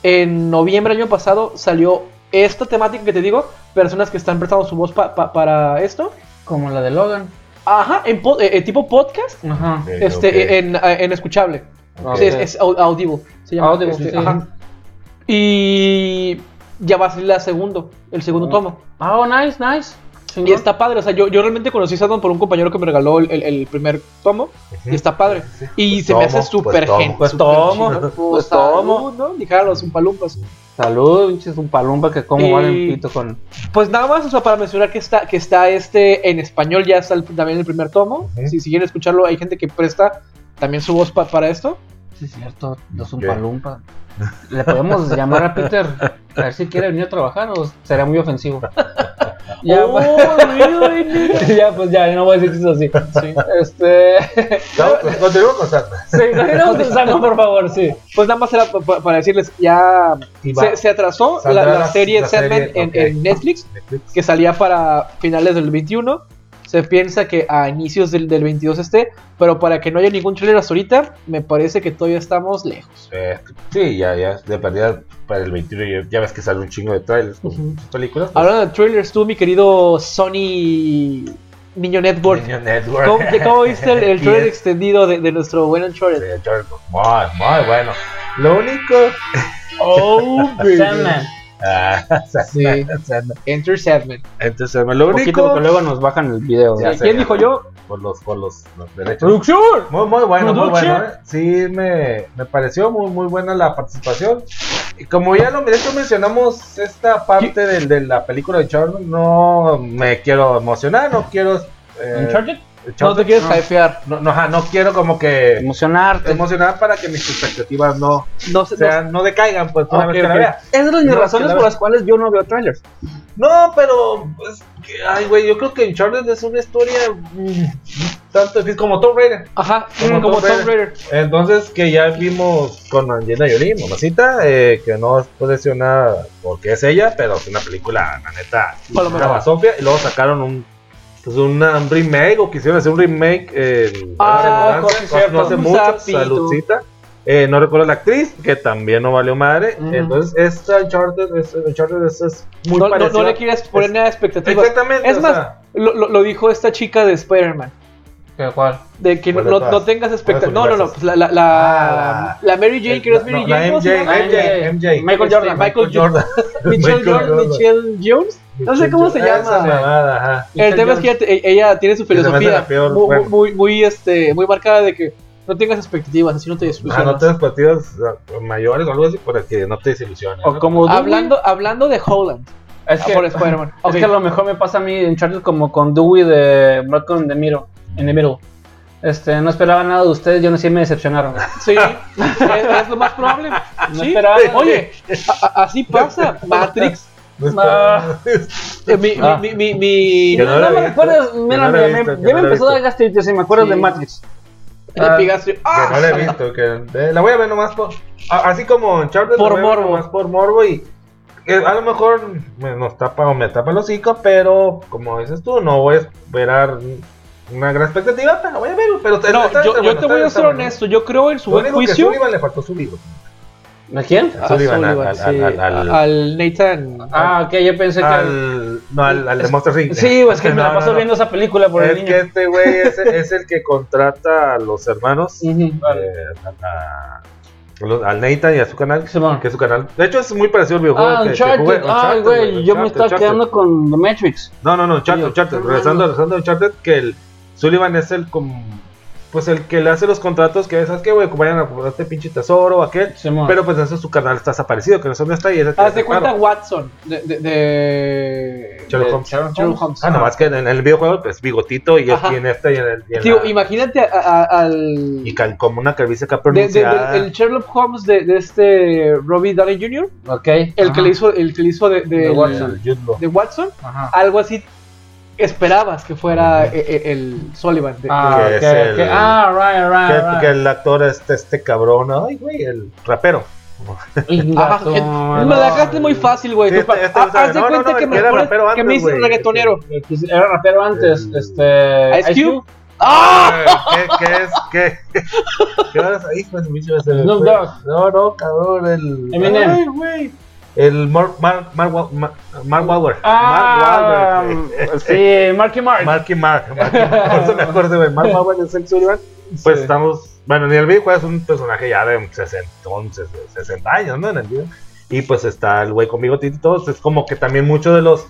En noviembre del año pasado salió esta temática que te digo, personas que están prestando su voz pa- pa- para esto. Como la de Logan. Ajá, en po- eh, eh, tipo podcast, Ajá. Este, eh, en, en escuchable. Ok. Sí, es, es au- audible. Se llama, Audible, este, sí. ajá. Y ya va a salir la segundo, el segundo tomo. Oh, nice, nice. Y está padre, o sea, yo, yo realmente conocí Sandman por un compañero que me regaló el, el- el primer tomo. Y está padre. Y se me hace Tomo, súper pues tomo, gen- pues tomo, chido. pues salud, tomo. ¿no? Dijeron los umpalumpas. Salud, pinches un palumpa que como Y- valen pito con. Pues nada más, o sea, para mencionar que está, que está este en español, ya está el- también el primer tomo. Si, si quieren escucharlo, hay gente que presta también su voz pa- para esto. Sí, es cierto, los Ok. umpalumpa. Le podemos llamar a Peter a ver si quiere venir a trabajar o será muy ofensivo. ya, Oh, pues, ya, pues ya, no voy a decir chistes así. Sí. Este. No, pues, con Sandman. sí, continuemos pensando, por favor, sí. Pues nada más era pa- pa- para decirles, ya se, se atrasó la, la serie Sandman en, en Netflix, Netflix. que salía para finales del 21. Se piensa que a inicios del, del 22 esté, pero para que no haya ningún trailer hasta ahorita, me parece que todavía estamos lejos. Eh, sí, ya, ya, de perdida para el 21 ya, ya ves que sale un chingo de trailers con sus películas. pues, Hablando de trailers, tú, mi querido Sony Niño Network, Niño Network. ¿cómo, cómo viste el, el trailer extendido de, de nuestro buen Uncharted? Muy, muy bueno. Lo único. Oh. Ah, Sí. Sandman. Enter Sandman. Lo Un poquito único. porque luego nos bajan el video. Ya Sí, sé, ¿Quién dijo yo? Por los, por los, los derechos. ¡Producción! Muy, muy bueno, muy bueno. ¿eh? Sí, me, me pareció muy, muy buena la participación. Y como ya lo de hecho mencionamos esta parte de la película de Charlie, no me quiero emocionar, no quiero. eh, ¿Uncharted? No te quieres no. hypear. no, no, ajá, no quiero como que Emocionarte. emocionar para que mis expectativas no, No sé. sean, no decaigan, pues, una Ok, vez que la ok. vea. Esas son mis No, razones la por las cuales yo no veo trailers. No, pero, pues, que- ay, güey, yo creo que Uncharted es una historia mm, tanto difícil como Tomb Raider. Ajá, Como como, Tomb Tomb Raider. Entonces, que ya vimos con Angelina Jolie, mamacita, eh, que no puede decir nada porque es ella, pero es una película, la neta, Palomera. una Sofía, y luego sacaron un, una- un remake, o quisieron hacer un remake en Ah, no no hace mucho, saludcita. Eh, no recuerdo la actriz, que también no valió madre. Entonces, esta Uncharted, es, Uncharted es, es muy No, no, parecida. no le quieres poner Es- nada de expectativas. Exactamente. Es más, sea, lo- lo dijo esta chica de Spider-Man. ¿Qué cuál? De que no, ¿Cuál de no- no tengas expectativas. No, ¿Cuáles no, no. Pues la, la, la, Ah, la Mary Jane, que no es Mary no, Jane. la ¿cómo se MJ, llama? MJ, MJ. Michael Este, Jordan. Michael Jordan. Michelle, Michael Jordan, Jordan. Michelle Jones. No sé cómo se llama. mamada, ajá. El tema es que ella, te- ella tiene su filosofía muy, muy, muy, este, muy marcada de que no tengas expectativas, así no te Ah, desilusionas. no tengas partidos ah, mayores o algo así para que no te desilusiones. O ¿no? como Dewey. hablando, hablando de Holland, Es que, por Spider-Man. es que a lo mejor me pasa a mí en Uncharted como con Dewey de Malcolm the Middle. In the middle. Este, no esperaba nada de ustedes, yo no sé, me decepcionaron. Sí, es, es lo más probable. No Sí. esperaba. Oye, a- así pasa. Matrix. No está- Ah. Eh, mi, Ah. mi, mi, mi, Que No, me recuerdas, mira, no me- ya me empezó a dar gastritis y me acuerdo Sí. de Matrix. Ah. Que ¡Ah! no la he visto. Que, eh, la voy a ver nomás por. a- Así como. Por voy a ver morbo. Nomás por morbo y. eh, a lo mejor me, nos tapa o me tapa el hocico, pero como dices tú, no voy a esperar una gran expectativa, pero voy a ver. Pero No, está- yo, está yo bueno, te está- voy a ser bueno. honesto. Yo creo en su buen que juicio. Sullivan le faltó su libro. ¿A quién? A Sullivan, al- Sullivan, al- sí, al- al- al Nathan. Ah, ok, yo pensé que. Al, no, al, al de Monster Inc. Sí, pues que me la paso no. viendo esa película por el Es niño. que este güey es, es el que contrata a los hermanos, eh, a- al Nathan y a su canal, Simón. que es su canal. De hecho, es muy parecido al videojuego Ah, que, que Uncharted. jugué. Ay, Uncharted, güey, yo me estaba Uncharted. quedando con The Matrix. No, no, no, Uncharted, Regresando, no. regresando a Uncharted, que el Sullivan es el como. pues el que le hace los contratos, que sabes que, güey, vayan a por este pinche tesoro o aquel. Pero pues eso su canal está desaparecido, que no sé dónde está y ese Haz de es cuenta. Watson de, de, de- Sherlock Holmes. Sherlock Sherlock Holmes. Ah, nomás que en el videojuego, pues bigotito y, Ajá. en este y en el. y en Tío, la- imagínate a- a- al y cal- como una calvicie acá de- de- de- pronunciada. el Sherlock Holmes de, de este Robbie Downey Jr. Ok. El que le hizo el que le hizo de, de- De el- Watson. el de Watson, Ajá. algo así esperabas que fuera e- e- el, Sullivan. de- Ah, que el-. Ah, right, right, Que, right. que el actor este, este cabrón, ay, güey, el rapero. Ajá, me dejaste muy fácil, güey. Sí, este- este ah, no de cuenta no, que el me, rapero que antes, me hice güey. reggaetonero. Era rapero antes, El- este... Ice Cube. ¡Ah! Ay, ¿Qué, qué es? ¿Qué? ¿Qué ahí? Pues. No, no, cabrón, el. Eminem. Ay, güey. El Mark, Mark, Mark, Mark, Mark Wahlberg. Ah, Mark Wahlberg. sí, Marky Mark. Marky Mark. Marky Mark. Por eso me acuerdo, güey. Mark Wahlberg es el Sullivan. Pues Sí. estamos. Bueno, en el videojuego es un personaje ya de 60, 60 años, ¿no? En el video. Y pues está el güey con bigotito y todo. Es como que también muchos de los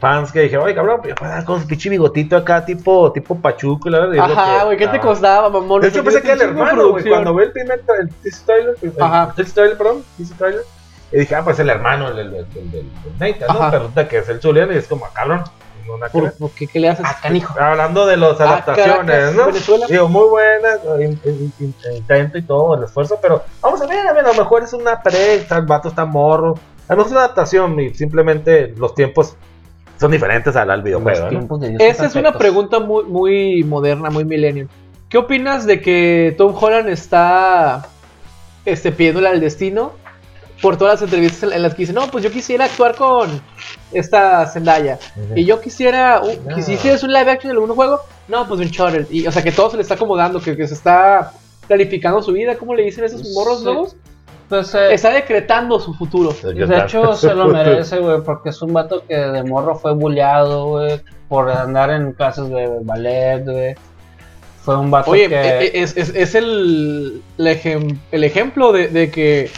fans que dijeron, oye, cabrón, pues dar con su pinche bigotito acá, tipo, tipo Pachuco. la verdad, Ajá, güey, ¿qué te costaba, mamón? De hecho, pensé que era el hermano, güey. Cuando ve el primer el trailer, el, Ajá. el teaser trailer, perdón, trailer, y dije, ah, pues el hermano del, del, del, del, del Nathan, ¿no? Resulta que es el Zulian y es como, ah, cabrón. No, ¿Por, por qué, qué le haces? Ah, canijo. Hablando de las Ah, adaptaciones, Caracas, ¿no? Venezuela. Digo, muy buenas, in- in- in- intento y todo, el esfuerzo, pero vamos a ver, a ver, a lo mejor es una pre, está, el vato está morro. A lo mejor es una adaptación y simplemente los tiempos son diferentes al, al videojuego, ¿no? Esa es una pregunta muy, muy moderna, muy millennial. ¿Qué opinas de que Tom Holland está este, pidiéndole al destino por todas las entrevistas en, en las que dice, no, pues yo quisiera actuar con esta Zendaya. Y yo quisiera, uh, No. si hicieras un live action de algún juego, no, pues Uncharted. Y, o sea, que todo se le está acomodando, que, que se está planificando su vida, ¿cómo le dicen esos morros Sí. nuevos? Pues, eh, Está decretando su futuro. de hecho, se lo merece, güey, porque es un vato que de morro fue bulleado, güey, por andar en clases de ballet, güey. Fue un vato Oye, que... e- es, es- es el, el, ejem- el ejemplo de, de que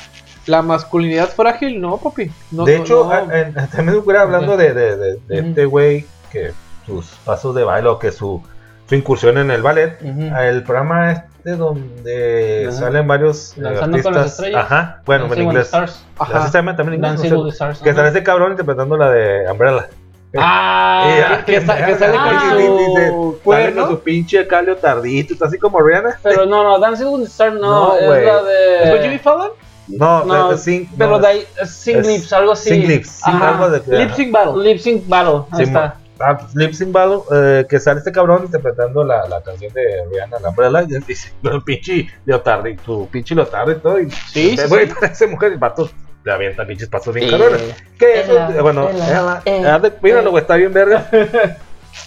la masculinidad frágil, no, papi. No, de no, hecho, no. a- en- también hubiera hablando de, de, de, de este güey que sus pasos de baile o que su, su incursión en el ballet, Ujú. el programa este donde Ajá. salen varios eh, Danzando con las artistas, estrellas. ajá, bueno, en Dancing with inglés, the Stars. Ajá. así se llama también en inglés, sé, with the Stars. que ajá. sale ese cabrón interpretando la de Umbrella. Ah, Y, ah, que qué sa- que sale güey, con su cuerno. con su pinche calio tardito, está así como Rihanna. pero no, no, Dancing with the Stars no, No, es la de... ¿Es con Jimmy Fallon? No, No, de- de Sing- pero no, de ahí, es Lips, algo así. Sing Lips, algo de Lip Sync Battle. Lip Sync Battle, ahí Sí, está. Ah, pues, Lip Sync Battle, eh, que sale este cabrón interpretando la, la canción de Rihanna, la Umbrella, y él dice, el pinche leotardo, y tu pinche leotardo y todo, y Sí, sí, güey, sí. parece mujer, y el vato le avienta pinches pasos bien cabrones. Que eso, eh, bueno, ela, haz de- míralo, güey, está bien verga.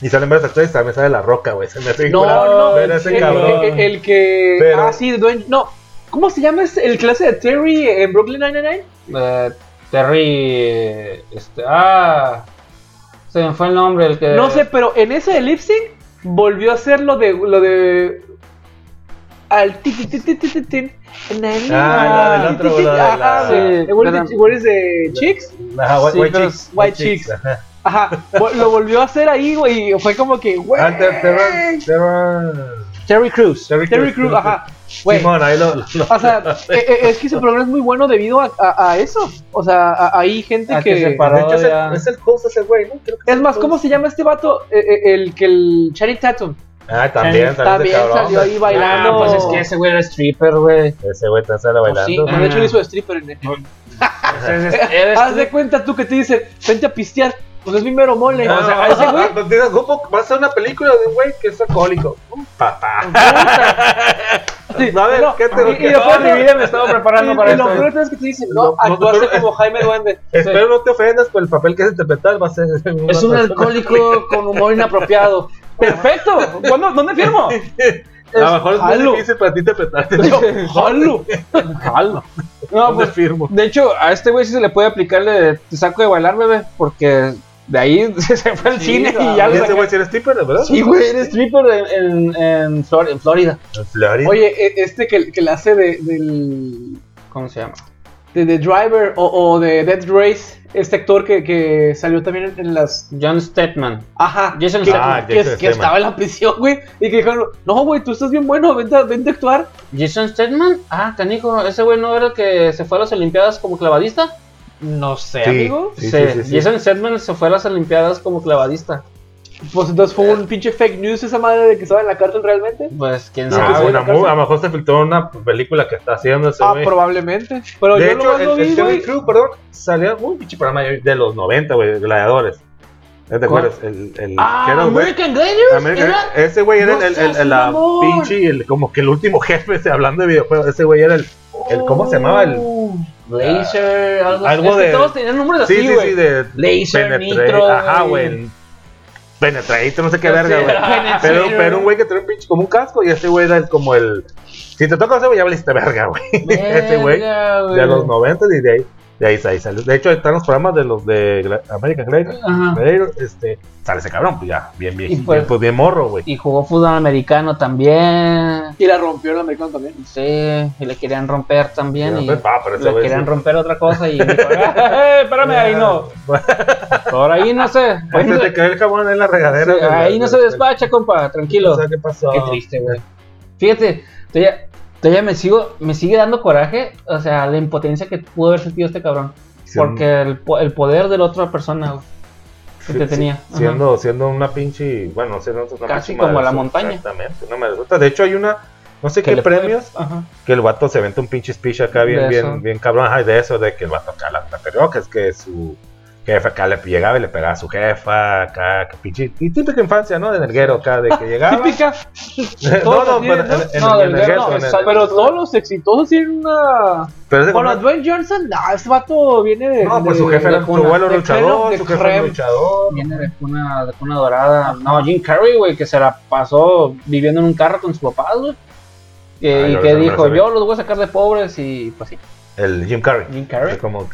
Y salen varios actores, también sale la roca, güey, se me hace No, no, ver a el, ese el- cabrón. el- el que. Pero- Ah, sí, Dwayne. No, ¿cómo se llama el clase de Terry en Brooklyn Nine-Nine? Eh, Terry. Este. Ah. Se me fue el nombre, el que. No sé, pero en ese de volvió a hacer lo de. Lo de al ti ti ti ti ti ti ti. Ah, la del otro, la de chicks? Ajá, white, chicks. White chicks. ajá. Lo volvió a hacer ahí, güey, fue como que, güey. Terry Crews. Terry. Crews, ajá. Güey, Simón, ahí lo, lo- o sea, e- e- es que ese programa es muy bueno debido a, a- a eso. O sea, a- hay gente A que que. se paró. de hecho, es el, es el host ese güey, ¿no? Creo que Es más, ¿cómo se llama este vato? Eh, eh, el que el Channing Tatum. Ah, también, También también, cabrón, salió ahí bailando. Ah, pues es que ese güey era stripper, güey. Ese güey te sale Pues bailando. sí, de hecho le hizo stripper en el. Eres Haz de cuenta tú que te dicen, vente a pistear. Pues es mi mero mole. O sea, a ese güey. ah, tienes- ¿cómo vas a hacer una película de un güey que es alcohólico? Un papá. Sí, A ver, no, ¿qué te- y, y después Toda mi vida me estaba preparando y- para y lo peor es que te dicen, No, no, actuaste como Jaime Duende. Espero no te ofendas por el papel que se interpretar. Va a ser Es un alcohólico con humor inapropiado. Perfecto. ¿Cuándo, ¿Dónde firmo? A lo mejor es muy Jalo. difícil para ti interpretarte. Jalo. Jalo. No, ¿Dónde pues firmo? De hecho, a este güey sí se le puede aplicarle de te saco de bailar, bebé, porque de ahí se fue al Sí, cine y ya ¿Y lo ese güey eres stripper, verdad? Sí, güey, eres stripper en, en, en, Flor- en Florida. En Florida. Oye, e- este que, que le hace de, del. ¿Cómo se llama? de The Driver o, o de Death Race, este actor que, que salió también en, las... John Stetman. Ajá. Jason que, Statham. que- Jason que Statham. estaba en la prisión, güey. Y que dijeron, no, güey, tú estás bien bueno, vente, a- vente a actuar. Jason Stetman. Ah, canijo. Ese güey no era el que se fue a las Olimpiadas como clavadista. No sé, Sí. amigo. Sí, Se- sí, sí, sí. Jason Stetman se fue a las Olimpiadas como clavadista. Pues entonces fue un pinche fake news esa madre de que estaba en la cárcel realmente. Pues quién No, sabe. una a lo mejor se filtró una película que está haciendo ese Ah, probablemente. Pero de yo hecho, lo el, lo vi, el. Crew, perdón, salió un pinche programa de los 90, güey, Gladiadores. ¿Te ¿Cuál? acuerdas? El, el, Ah, era American Gladiators. Ese güey era No el, el, el- la pinche, el, como que el último jefe, ese, hablando de videojuegos. Ese güey era el, el ¿cómo se llamaba? El, Oh. Laser, algo, de- todos tenían nombres sí, así, sí, sí, de Laser, Penetra- Nitro, Ajá, güey. Penetrator, no sé qué verga, güey. Pero, pero un güey que tenía un pinche como un casco y ese güey era el, como el. Si te toca ese güey, ya valiste verga, güey. ese güey. De los 90 y de ahí, de ahí, ahí salió. De hecho, están los programas de los de American Gladiator. Este, sale ese cabrón, pues ya, bien, bien, Y bien, pues- pues bien morro, güey. Y jugó fútbol americano también. Y la rompió el americano también. Sí, y le querían romper también. Y Ah, pero le querían sí. romper otra cosa y dijo, "Eh, espérame, ahí no. Por ahí no sé. Ahí se no, te cae el jabón en la regadera. sí, ahí no se despacha, compa, tranquilo. O sea, ¿qué pasó? Qué triste, güey. Fíjate, todavía, todavía me sigo, me sigue dando coraje, o sea, la impotencia que pudo haber sentido este cabrón. Porque el, el poder de la otra persona que te tenía. Ajá. Siendo, siendo una pinche. Bueno, siendo una Casi como madre, la montaña. Exactamente, una madresota. De hecho, hay una. No sé qué puede- premios. Ajá. Que el vato se vende un pinche speech acá bien, bien, bien cabrón. Ajá, de eso, de que el vato acá la, la que es que su jefe acá le llegaba y le pegaba a su jefa, acá, que pinche. Y típica infancia, ¿no? De nerguero acá, de que llegaba. Típica. no, todos no, pero ¿no? en, en- No, en no, el-. Pero todos los exitosos tienen una. pero es de Bueno, Dwayne Johnson, no, este vato viene de. No, pues su jefe de era su abuelo luchador, su jefe era luchador. Viene de cuna, de cuna dorada. No, Jim Carrey, güey, que se la pasó viviendo en un carro con sus papás, güey. Que- Ay, y que dijo, yo los voy a sacar de pobres y pues sí. El Jim Carrey. Jim Carrey. Como.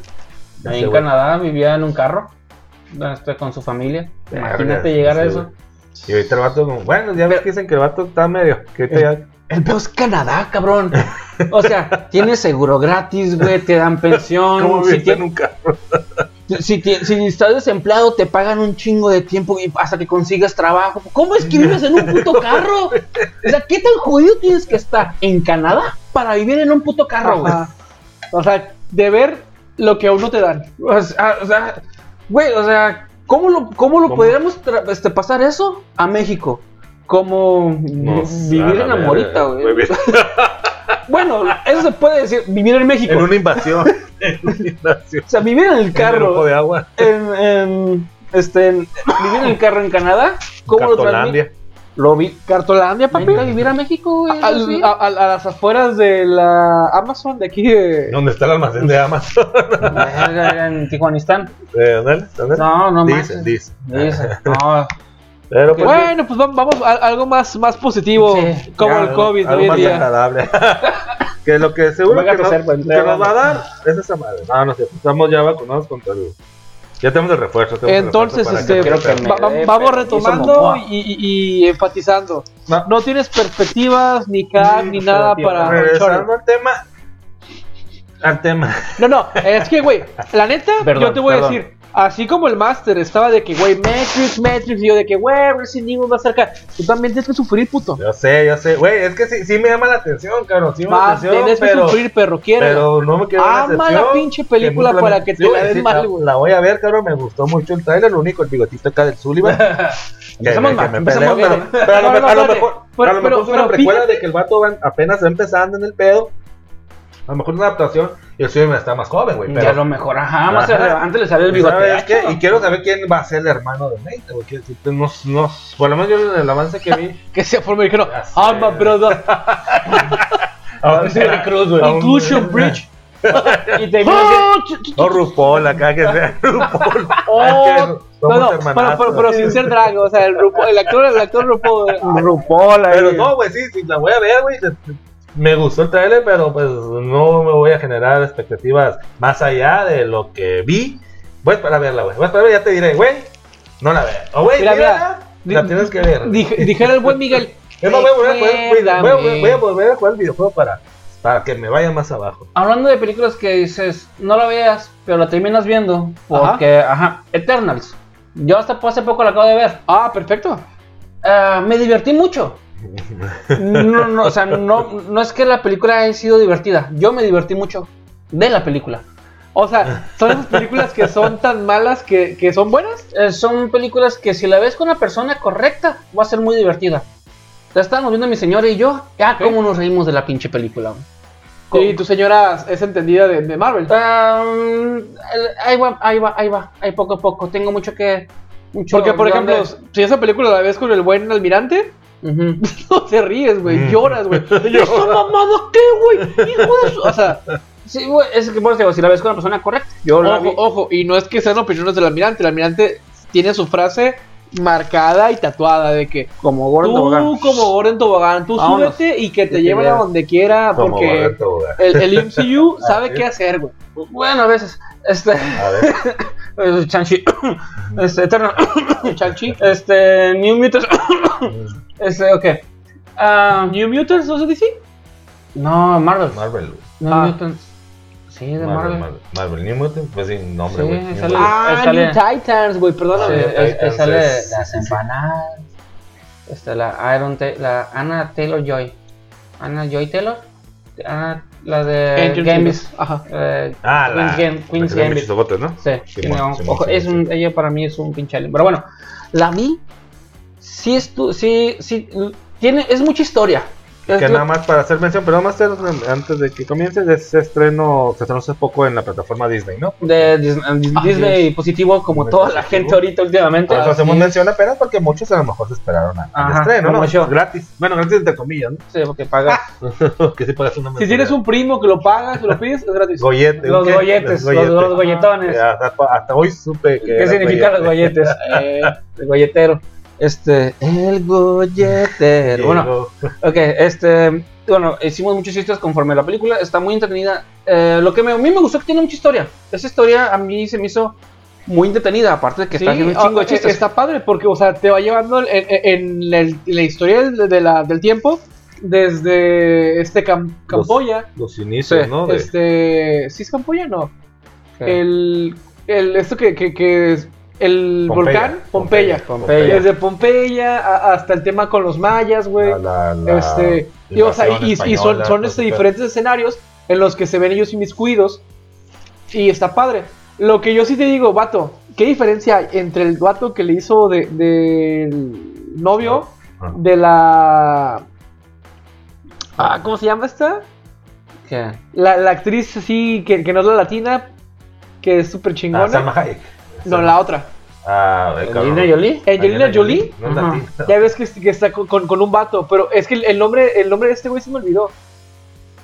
Ahí en. Canadá vivía en un carro este, con su familia. Verga, Imagínate sí, llegar a eso. Y ahorita el vato, como, bueno, ya ves que dicen que el vato está medio. Que ya. El peor es Canadá, cabrón. O sea, tienes seguro gratis, güey, te dan pensión. ¿Cómo si, en un carro? si, si estás desempleado, te pagan un chingo de tiempo y hasta que consigas trabajo. ¿Cómo es que vives en un puto carro? O sea, ¿qué tan jodido tienes que estar en Canadá para vivir en un puto carro, güey? O sea, de ver lo que a uno te dan. O sea, o sea, güey, o sea, ¿cómo lo, cómo lo ¿Cómo? podríamos este, pasar eso a México? Como No, vivir en la Amorita, verga, güey. Bueno, eso se puede decir, vivir en México. En una invasión. en una invasión. O sea, vivir en el En un ojo carro, de agua. en, en- este, en- vivir en el carro en Canadá, ¿cómo lo Cartolandia. Lo vi. Cartolandia, papi. Venga a vivir a México, güey. Así. a, a- a las afueras de la Amazon de aquí de. ¿Dónde está el almacén de Amazon? En Tijuanistán. Eh, ¿Dónde? ¿Dónde? No, no más. Dicen, dicen. Dice, no. Pero pues. Bueno, pues va- vamos a algo más, más positivo, Sí, como ya, el COVID algo en más día. agradable. que lo que seguro que, a nos, toser, pues, que nos va a dar es esa madre. No, no sé. Estamos ya vacunados contra el. Ya tenemos el refuerzo. tenemos el Entonces, refuerzo este, va- dé vamos retomando y, y- y enfatizando. No. No tienes perspectivas, ni CAC, Sí, ni nada perspectiva. para. Regresando al tema. Al tema. No, no, es que, güey, la neta, Perdón, yo te voy perdón. a decir, así como el Master estaba de que, güey, Matrix, Matrix, y yo de que, güey, Resident Evil va a cerca, tú también tienes que sufrir, puto. Yo sé, yo sé. Güey, es que sí, sí me llama la atención, cabrón. Sí me llama la Más, atención. tienes que pero, sufrir, perro, quiero. pero no me quiero dar Ama la pinche película para que te Sí, la den mal, la- güey. La voy a ver, cabrón. Me gustó mucho el trailer. Lo único, el bigotito acá del Sullivan. que, Empezamos que mal, empezamos peleo, bien. pero, pero a lo, mejor, Pero- a lo mejor es una precuela de que el vato va- apenas va empezando en el pedo. A lo mejor es una adaptación y el Sullivan está más joven, güey. Y a Pero, lo mejor, ajá, más relevante le sale el ¿Y bigote. ¿sabes qué? gacho. Y quiero saber quién va a ser el hermano de Nate, güey. que- que- No, no, por lo menos yo en el avance que vi. Que sea por mexicano. Ya sé. Ah, my brother. Cruz, güey. Inclusion Bridge. Y te Oh, ch- O RuPaul, acá que sea RuPaul. oh. que No, pero, pero, pero sin ser drag, o sea, el, RuPaul- el actor, el actor RuPaul. eh, RuPaul ahí. Pero no, güey, sí, sí, la voy a ver, güey. Me gustó el trailer, pero pues no me voy a generar expectativas más allá de lo que vi. Voy a esperar a verla, güey. Voy a esperar ya te diré, güey, no la veo. O, güey, Mira, la tienes que ver. Dije- dijera el buen Miguel. Más, voy a, volver, voy, voy- voy a- voy a volver a jugar el videojuego para, para que me vaya más abajo. Hablando de películas que dices, no la veas, pero la terminas viendo, porque, ajá, Eternals. Yo hasta hace poco la acabo de ver. Ah, perfecto. Ah, me divertí mucho. No, no, o sea, no, no es que la película haya sido divertida. Yo me divertí mucho de la película. O sea, son esas películas que son tan malas que, que son buenas. Eh, son películas que si la ves con la persona correcta, va a ser muy divertida. La estábamos viendo mi señora y yo, ya cómo nos reímos de la pinche película. Y tu señora es entendida de, de Marvel. El- ahí va, ahí va, ahí va, ahí poco a poco. Tengo mucho que... Mucho Porque, por ejemplo, si esa película la ves con el buen almirante, Ujú. no te ríes, güey, lloras, güey. ¿Esa mamada qué, güey? Hijo de su... O sea, Sí, güey, es que por eso digo, si la ves con la persona correcta. Yo la vi. ojo, ojo, y no es que sean opiniones del almirante, el almirante tiene su frase marcada y tatuada de que Como Gordon tú Tobogán. como Gordon Tobogán, tú Vámonos. súbete y que te te lleven a donde quiera Como porque el, el MCU sabe qué hacer, güey. Bueno, a veces. Este. A ver. Chanchi. Este, Eternal. Chanchi. Este. New Mutants. Este, ok. Ah, New Mutants, ¿no se dice? no, Marvel. Marvel. New Ah. Mutants. Sí, de Marvel. Marvel. Marvel. Marvel. New Mutant, pues sin nombre, güey. Sale-. Ah, sale- New Titans, güey, perdóname. Es- es- Titans sale es- las empanadas. Este, la Iron Ta- la Anna Taylor Joy. Anna Joy Taylor. Anna, la de Ajá. Eh, Ah, la. Queen's, la Gambit. ¿no? Sí, Simón, tiene un- Simón, ojo, sí, es un, ella para mí es un pinche alien. Pero bueno, la vi. Sí, estu sí, sí, tiene, es mucha historia. Que nada más para hacer mención, pero nada más antes de que comience, ese estreno se estrenó hace poco en la plataforma Disney, ¿no? de Ah, Disney positivo, como Disney toda la gente ahorita últimamente. Por eso hacemos mención apenas porque muchos a lo mejor se esperaron al Ajá, estreno, ¿no? yo. Gratis. Bueno, gratis entre comillas, ¿no? Sí, porque paga que sí pagas una Si tienes un primo que lo pagas, que lo pides, es gratis. Gollete. los golletes, los, los golletones. Eh, Hasta, hasta hoy supe que. ¿Qué era significan los gollete. golletes? Eh, el golletero. Este, el golletero. Bueno. Ok, este, bueno, hicimos muchos chistes conforme a la película, está muy entretenida. Eh, lo que me- a mí me gustó es que tiene mucha historia. Esa historia a mí se me hizo muy entretenida, aparte de que Sí, está haciendo un chingo de ah, chistes. Está padre porque, o sea, te va llevando en, en- en la, en la historia del, de la- del tiempo desde este Cam- Camboya. Los inicios, Sí, ¿no? De- Este, ¿sí es Camboya? No. El, el, esto que, que, que es el Pompeya, volcán Pompeya. Pompeya. Desde Pompeya hasta el tema con los mayas, güey. Este, y, o sea, y- son, son este, diferentes escenarios en los que se ven ellos inmiscuidos. Y está padre. Lo que yo sí te digo, vato, ¿qué diferencia hay entre el vato que le hizo de- del novio Ajá. de la. Ah, ¿Cómo se llama esta? ¿Qué? La, la actriz así, que, que no es la latina, que es súper Ah, chingona. Salma Hayek. No, la otra. Ah. ¿Angelina Jolie? Angelina Jolie. No. Ya ves que, que está con, con- con un vato, pero es que el, el nombre el nombre de este güey se me olvidó.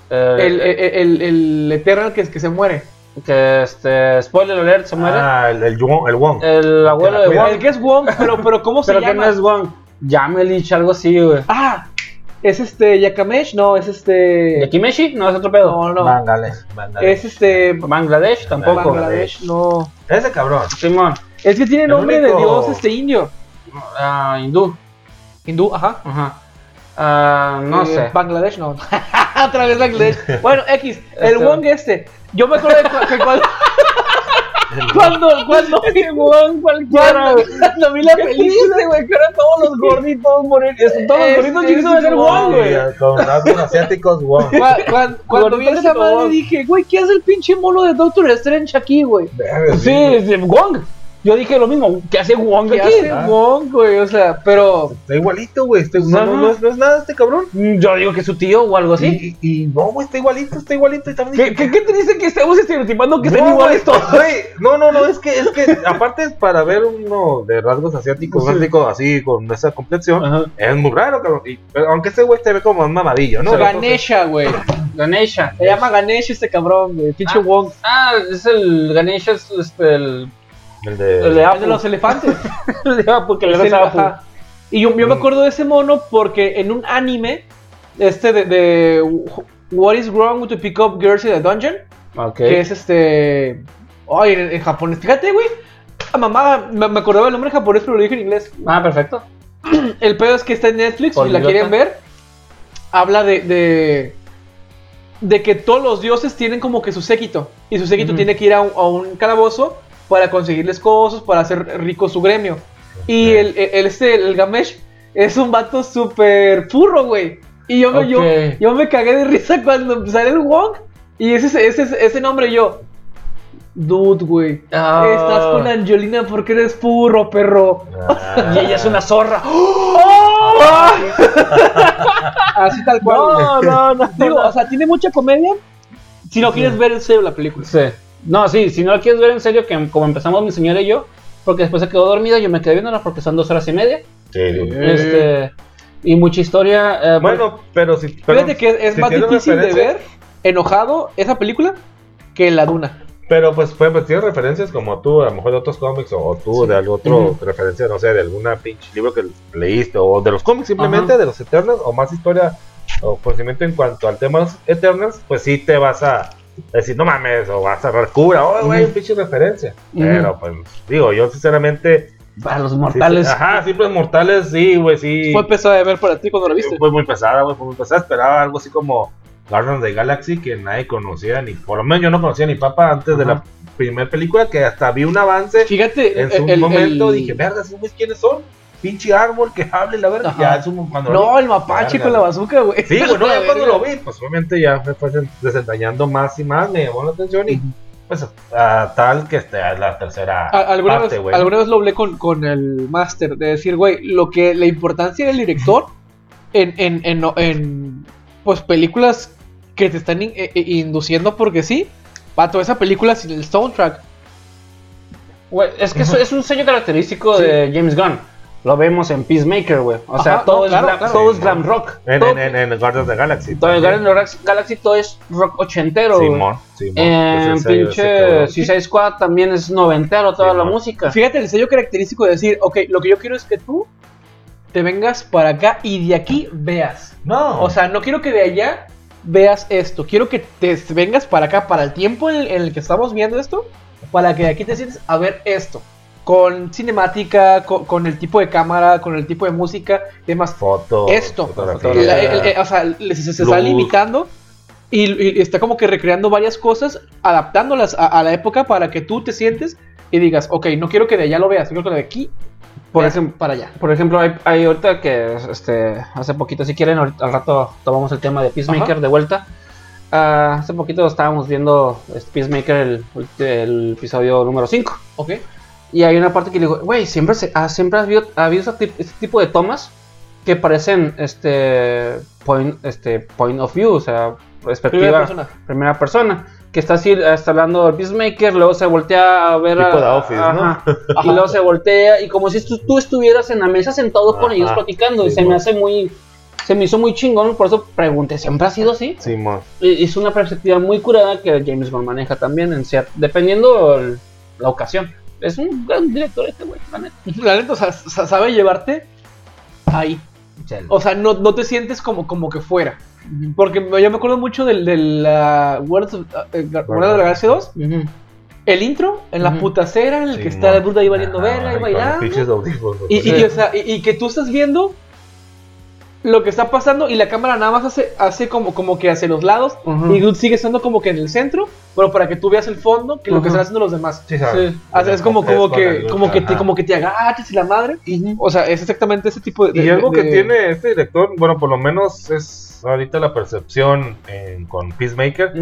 Eh, El, el, el, el Eternal que, que se muere. que este, spoiler alert, se muere. Ah, el, el, Wong- el Wong. el abuelo de. Wong. El que es Wong, pero, pero ¿cómo se Pero que llama? no es Wong. Yamelich, algo así, güey. Ah, es este Yakamesh, no, es este. ¿Yakimeshi? No, es otro pedo. No, no. Bangladesh. Bangladesh. Es este. Bangladesh tampoco. Bangladesh, no. Ese cabrón. Simón. Es que tiene El nombre de dios este indio. Ah, hindú. Hindú, ajá. Ajá. Ah, no Eh, sé. Bangladesh, no. Otra vez Bangladesh. Bueno, X, el Este- Wong este. Yo me acuerdo de cu- que cuando. cuando, cuando, Wong cualquiera, cuando, cuando vi la película. Güey, que eran todos los gorditos morenos. Todos los Es- gorditos chiquitos de ser Wong, güey. Rasgos asiáticos, Wong. Cua- cuan- Cuando vi esa madre dije, güey, ¿qué hace el pinche mono de Doctor Strange aquí, güey? Sí, Wong. Yo dije lo mismo. ¿Qué hace Wong ¿Qué aquí? hace Ah. Wong, güey? O sea, pero. Está igualito, güey. Está- No, no, no, es, no es nada este cabrón. Mm, Yo digo que es su tío o algo así. Y, y no, güey, está igualito, está igualito. Y también ¿Qué, qué, qué te dice que estemos estereotipando que No, estén iguales todos? No, no, no, es que, es que, aparte para ver uno de rasgos asiáticos, Sí. asiático así, con esa complexión, Ajá. es muy raro, cabrón. Y- pero aunque este güey te ve como un mamadillo, ¿no? Ganesha, güey. Ganesha. Se llama Ganesha este cabrón, güey. Pinche Ah. Wong. Ah, es el Ganesha, es este, el, El de... el de El Apu. de los elefantes. El de Apu, que le Es el- reza a Apu. Y yo, yo me acuerdo de ese mono porque en un anime, este de, de What is Wrong with to Pick Up Girls in the Dungeon, Ok. que es este. Ay, en, en japonés. Fíjate, güey. Mamá, me, me acordaba el nombre en japonés, pero lo dije en inglés. Ah, perfecto. El pedo es que está en Netflix, si la quieren ver. Habla de, de. de que todos los dioses tienen como que su séquito. Y su séquito tiene que ir a un, a un calabozo para conseguirles cosas, para hacer rico su gremio. Y Ok. el, el, este, el Gamesh es un vato súper furro, güey. Y yo me, yo, yo me cagué de risa cuando sale el Wong. Y ese, ese, ese, nombre yo. Dude, güey. Ah. Estás con Angelina porque eres furro, perro. Ah. Y ella es una zorra. Así tal cual. No, no, no. Digo, o sea, tiene mucha comedia. Si no quieres ver en serio la película. Sí. No, sí, si no la quieres ver en serio, que como empezamos mi señora y yo, porque después se quedó dormida, yo me quedé viéndola porque son dos horas y media. Sí. Este. Y mucha historia. eh, Bueno, pero si. pero Fíjate que es si más difícil de ver enojado esa película que La Duna. Pero pues, pues, pues, tienes referencias como tú, a lo mejor de otros cómics, o, o tú Sí. de algo otro, referencia, no sé, de alguna pinche libro que leíste, o de los cómics simplemente, de los Eternals, o más historia o conocimiento en cuanto al tema de los Eternals, pues sí te vas a decir, no mames, o vas a dar cura, oh, güey, Ujú. pinche referencia. Pero pues, digo, yo sinceramente. Para los sí, mortales. ajá, simples mortales, sí, güey, sí. Fue pesada de ver para ti cuando la viste. Fue muy pesada, güey, fue muy pesada. Esperaba algo así como Guardians the Galaxy que nadie conocía, ni por lo menos yo no conocía ni Papa antes de la primera película, que hasta vi un avance. Fíjate, En su el- momento el- dije, verga, ¿sí quiénes son? Pinche árbol que hable la verga. Ajá. Ya, en su- cuando No, vi, el mapache con la bazooka, güey. Sí, güey, no, ya cuando lo vi, pues obviamente ya me fue desentrañando más y más, me llamó la atención y pues a tal que este, es la tercera alguna, parte, vez, güey. alguna vez lo hablé con, con el máster de decir, güey, lo que la importancia del director en, en, en, en, pues películas que te están in- eh, eh, induciendo porque sí, pato, esa película sin el soundtrack. Güey, es que eso es un sello característico de James Gunn. Lo vemos en Peacemaker, güey. O sea, Ajá, todo, no, es, claro, glam, claro. todo es Sí, glam rock. En, todo, en, en, en el Guardians of the Galaxy. todo el también. Guardians of the Galaxy todo es rock ochentero, güey. Simón, Simón. En Es el de pinche. Suicide Squad también es noventero toda Sí, la man. música. Fíjate el sello característico de decir, ok, lo que yo quiero es que tú te vengas para acá y de aquí veas. No. O sea, no quiero que de allá veas esto. Quiero que te vengas para acá, para el tiempo en el, en el que estamos viendo esto, para que de aquí te sientes a ver esto. Con cinemática, con, con el tipo de cámara, con el tipo de música y demás. foto. Esto. La- el- el- o sea, le- se, se está limitando y, y está como que recreando varias cosas, adaptándolas a, a la época para que tú te sientes y digas, ok, no quiero que de allá lo veas, quiero que de aquí Por ejemplo, para allá. Por ejemplo, hay, hay ahorita que este hace poquito, si quieren, ahorita- al rato tomamos el tema de Peacemaker Ajá. de vuelta. Ah, hace poquito estábamos viendo este, Peacemaker, el, el episodio número 5. Ok. Y hay una parte que le digo, güey, siempre, se, ah, siempre ha habido, ha habido este tipo de tomas que parecen este point, este point of view, o sea, perspectiva Primera persona. primera persona. Que está así, está hablando del Peacemaker, luego se voltea a ver Tipo a, The Office, ¿no? ajá, y luego se voltea y como si tú, tú estuvieras en la mesa sentado con Ajá, ellos platicando y sí, se me mo. hace muy se me hizo muy chingón, por eso pregunté, ¿siempre ha sido así? Simón. Y- Es una perspectiva muy curada que James Gunn maneja también en dependiendo el- la ocasión. Es un gran director este güey, la neta. La neta, o sea, sa- sabe llevarte ahí. O sea, no, no te sientes como, como que fuera. Porque yo me acuerdo mucho del, del ah, Words of, uh, de la Galaxia 2. Ujú. El intro, en la Ujú. puta acera, en el que está el Buda ahí valiendo Ah, verga bailando. Y, y- güey. y, o sea, y- y que tú estás viendo lo que está pasando y la cámara nada más hace, hace como, como que hacia los lados y Dude sigue estando como que en el centro, pero para que tú veas el fondo, que lo que están haciendo los demás. Sí, sabes. Sí. O sea, es como, como que, como que te, como que te agaches y la madre. O sea, es exactamente ese tipo de. Y de- algo que de- tiene este director, bueno, por lo menos es ahorita la percepción con Peacemaker,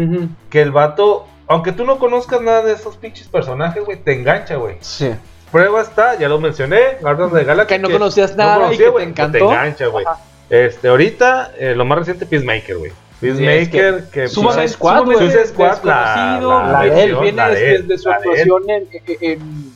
que el vato, aunque tú no conozcas nada de esos pinches personajes, güey, te engancha, güey. Sí. Prueba está, ya lo mencioné, Guardians de Galaxy. Que no conocías nada y que te encantó. Te engancha, güey. Este, ahorita, eh, lo más reciente, Peacemaker, güey. Peacemaker, que... Sumamente, Suicide Squad, sumamente güey. Suicide Squad, la- la- la viene- de él, viene la de desde, él, de su actuación en, en, en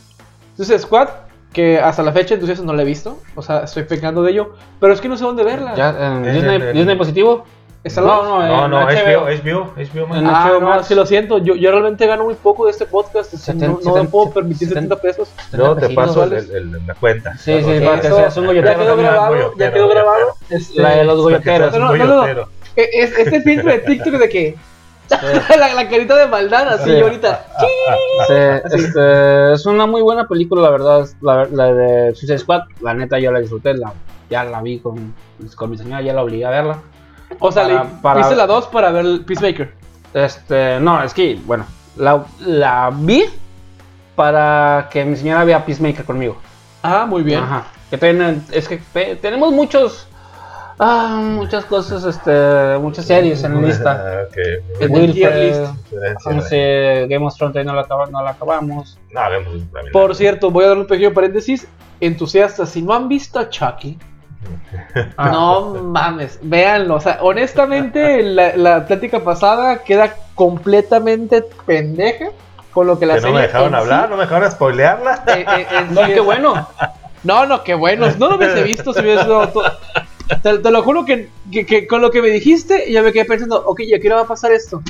Suicide Squad, que hasta la fecha entonces no la he visto, o sea, estoy pecando de ello, pero es que no sé dónde verla. Ya, en En Disney, Disney positivo. ¿Está no, no, No, en no, HBO. HBO, HBO, HBO, Ah, HBO no, sí lo siento, yo, yo realmente gano muy poco de este podcast, así, Seten- no, no me seten- puedo permitir seten- 70 pesos. Luego te paso el, el- el- la cuenta. Sí, sí, para que seas un Ya quedó grabado, ya quedó grabado. La de los goyoteros. No, no, no, no. este filtro de TikTok de que la, la carita de maldad así Sí. yo ahorita. Sí, este, es una muy buena película, la verdad. La, la de Suicide Squad, la neta, yo la disfruté. La, ya la vi con, con mi señora, ya la obligué a verla. O sea, Para- le- para- viste la 2 para ver el Peacemaker. Este, no, es que, bueno, la, la vi para que mi señora vea Peacemaker conmigo. Ah, muy bien. Ajá. Que ten- es que te- tenemos muchos, ah, muchas cosas, este, muchas series en la lista. Ah, ok. En el Wilfred, tier list. Game of Thrones todavía no la, acaba- no la acabamos. No, vemos también. Por cierto, voy a dar un pequeño paréntesis. Entusiastas, si no han visto a Chucky, Ah. no mames, véanlo. O sea, honestamente, la, la plática pasada queda completamente pendeja con lo que la Que no me dejaron sí- hablar, no me dejaron spoilearla. eh, eh, No, sí qué es- bueno. No, no, qué bueno. No lo hubiese visto si hubiese dado todo. Te, te lo juro que, que- que con lo que me dijiste, ya me quedé pensando, ok, ¿y a qué hora va a pasar esto?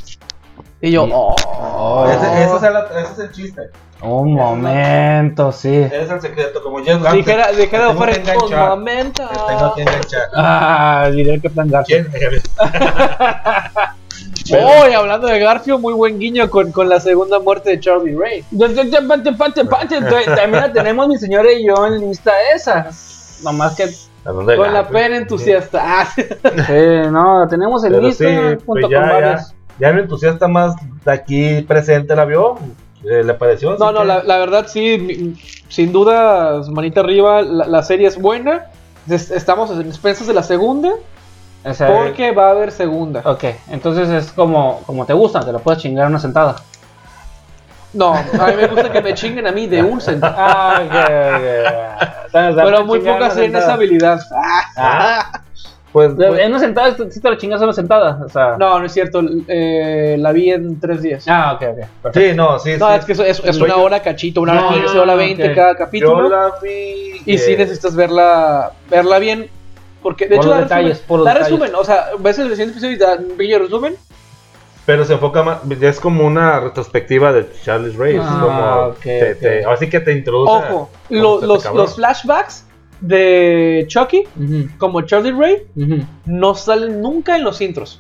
Y yo, oh. Ese, ese es el, ese es el chiste. Un momento, sí. Ese es el secreto. Como Jeff Gunter. Dijera, dijera fuera un enganchar. momento. Te tengo que enganchar. Ah, diré que plan Garfield. ¿Quién? Oh, y hablando de Garfio, muy buen guiño con, con la segunda muerte de Charlie Ray. Ya, ya, ya, También la tenemos mi señora y yo en lista esa. Nomás que, sí, Con la pena entusiasta. Ah, no, la tenemos en Pero lista sí, junto pues ya, con ya, varias. ya el entusiasta más de aquí presente la vio. Eh, ¿Le pareció? No, no, que- la, la verdad sí, sin duda, manita arriba, la, la serie es buena. Es- Estamos en expensas de la segunda, O sea, porque va a haber segunda. Ok, entonces es como, como te gusta, te lo puedes chingar una sentada. No, a mí me gusta que me chinguen a mí de un centavo. Ah, Pero muy pocas tienen esa habilidad. Ah, Pues, pues, en una sentada sí te lo chingas en una sentada. O sea. No, no es cierto, eh, la vi en tres días. Ah, ok, ok. perfecto. sí, no, sí. No, sí. es que es, es Yo- una hora cachito, una hora No, quince, no, hora no, veinte ok. cada Yo capítulo. la vi. Y eh, sí necesitas verla verla bien. Porque de Por hecho, los da detalles, resumen, por los da detalles. resumen, o sea, ves el reciente episodio y da un pequeño resumen. Pero se enfoca más. ya Es como una retrospectiva de Charles Ray. es Ah, como. ok, te, así que te introduce. Ojo, lo- este los, los flashbacks de Chucky, como Charlie Ray, no salen nunca en los intros.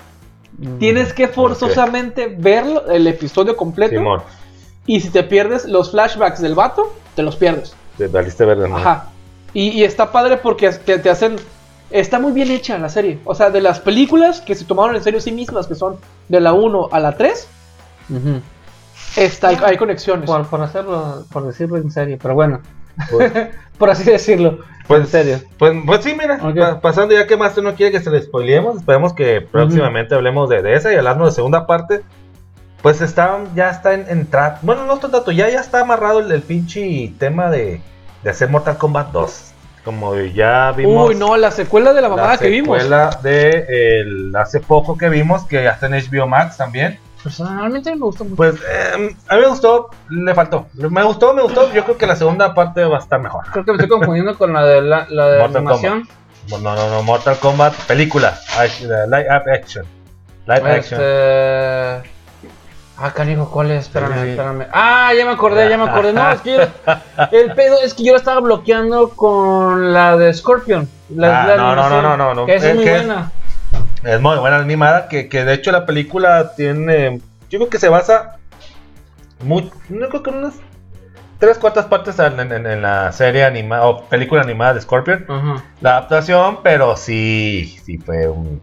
Mm. Tienes que forzosamente verlo, el episodio completo. Simón, Y si te pierdes los flashbacks del vato, te los pierdes. te valiste verde, ¿no? Ajá. Y, y está padre porque te, te hacen. Está muy bien hecha la serie. O sea, de las películas que se tomaron en serio sí mismas, que son de la 1 a la 3, Ujú. está, hay, hay conexiones. Por, por hacerlo, por decirlo en serio, pero bueno, Pues, por así decirlo. Pues, en serio. Pues, pues sí, mira. Ok. pa- pasando ya que más tú no quiere que se le spoilemos. Esperemos que próximamente hablemos de, de esa y hablando de segunda parte. Pues está, ya está en, en tra- Bueno, no está tanto, ya, ya está amarrado el, el pinche tema de, de hacer Mortal Kombat 2. Como ya vimos. Uy, no, la secuela de la mamada la que vimos. secuela de el, hace poco que vimos, que ya está en HBO Max también. Personalmente me gustó mucho. Pues eh, a mí me gustó, le faltó. Me gustó, me gustó. Yo creo que la segunda parte va a estar mejor. Creo que me estoy confundiendo con la de la, la de Mortal animación. No, no, no, Mortal Kombat, película, live action. Live action. Este... Ah, canijo, ¿cuál es? Espérame, Sí, sí. espérame. Ah, ya me acordé, ya me acordé. No, es que yo, el pedo es que yo la estaba bloqueando con la de Scorpion. La, Ah, la no, no, animación, no, no, no, Que es es muy es- buena. Es muy buena animada, que, que de hecho la película tiene, yo creo que se basa, muy, no creo que unas tres cuartas partes en, en- en la serie animada o película animada de Scorpion. La adaptación, pero sí, sí fue un...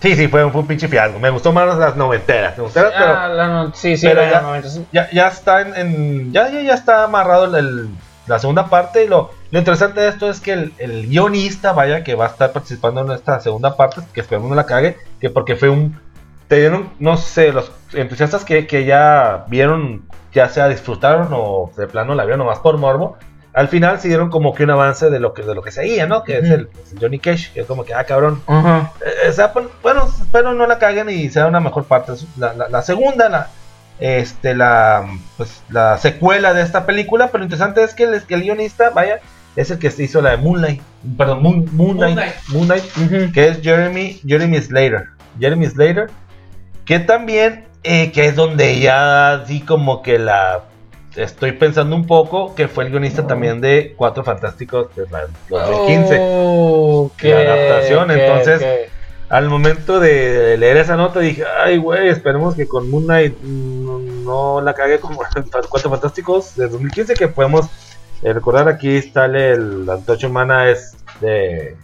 Sí, sí, fue un, fue un pinche fiasco. Me gustó más las noventeras. noventeras, pero Ah, la no- sí, sí, pero ya- sí. ya, ya está en, en- ya, ya, ya está amarrado el- el- la segunda parte y lo, lo interesante de esto es que el, el guionista vaya que va a estar participando en esta segunda parte que esperemos no la cague que porque fue un te dieron no sé los entusiastas que, que ya vieron ya sea disfrutaron o de plano la vieron nomás por morbo al final se dieron como que un avance de lo que de lo que seguía no que es Ujú. el, es el Johnny Cage que es como que ah cabrón eh, o sea, pues, bueno, espero no la caguen y sea una mejor parte. La, la- la segunda, la, este, la, pues, la secuela de esta película, pero lo interesante es que el, que el guionista, vaya, es el que se hizo la de Moonlight, perdón, Moon, Moon Knight, Moon Knight. Moon Knight, Ujú. que es Jeremy, Jeremy Slater, Jeremy Slater, que también, eh, que es donde ya así como que la estoy pensando un poco, que fue el guionista también de Cuatro Fantásticos de la 2015. Oh, La adaptación, entonces, Al momento de leer esa nota dije, ay güey, esperemos que con Moon Knight mm, no la cague como Cuatro Fantásticos de 2015 que podemos eh, recordar aquí está el, la antorcha humana es de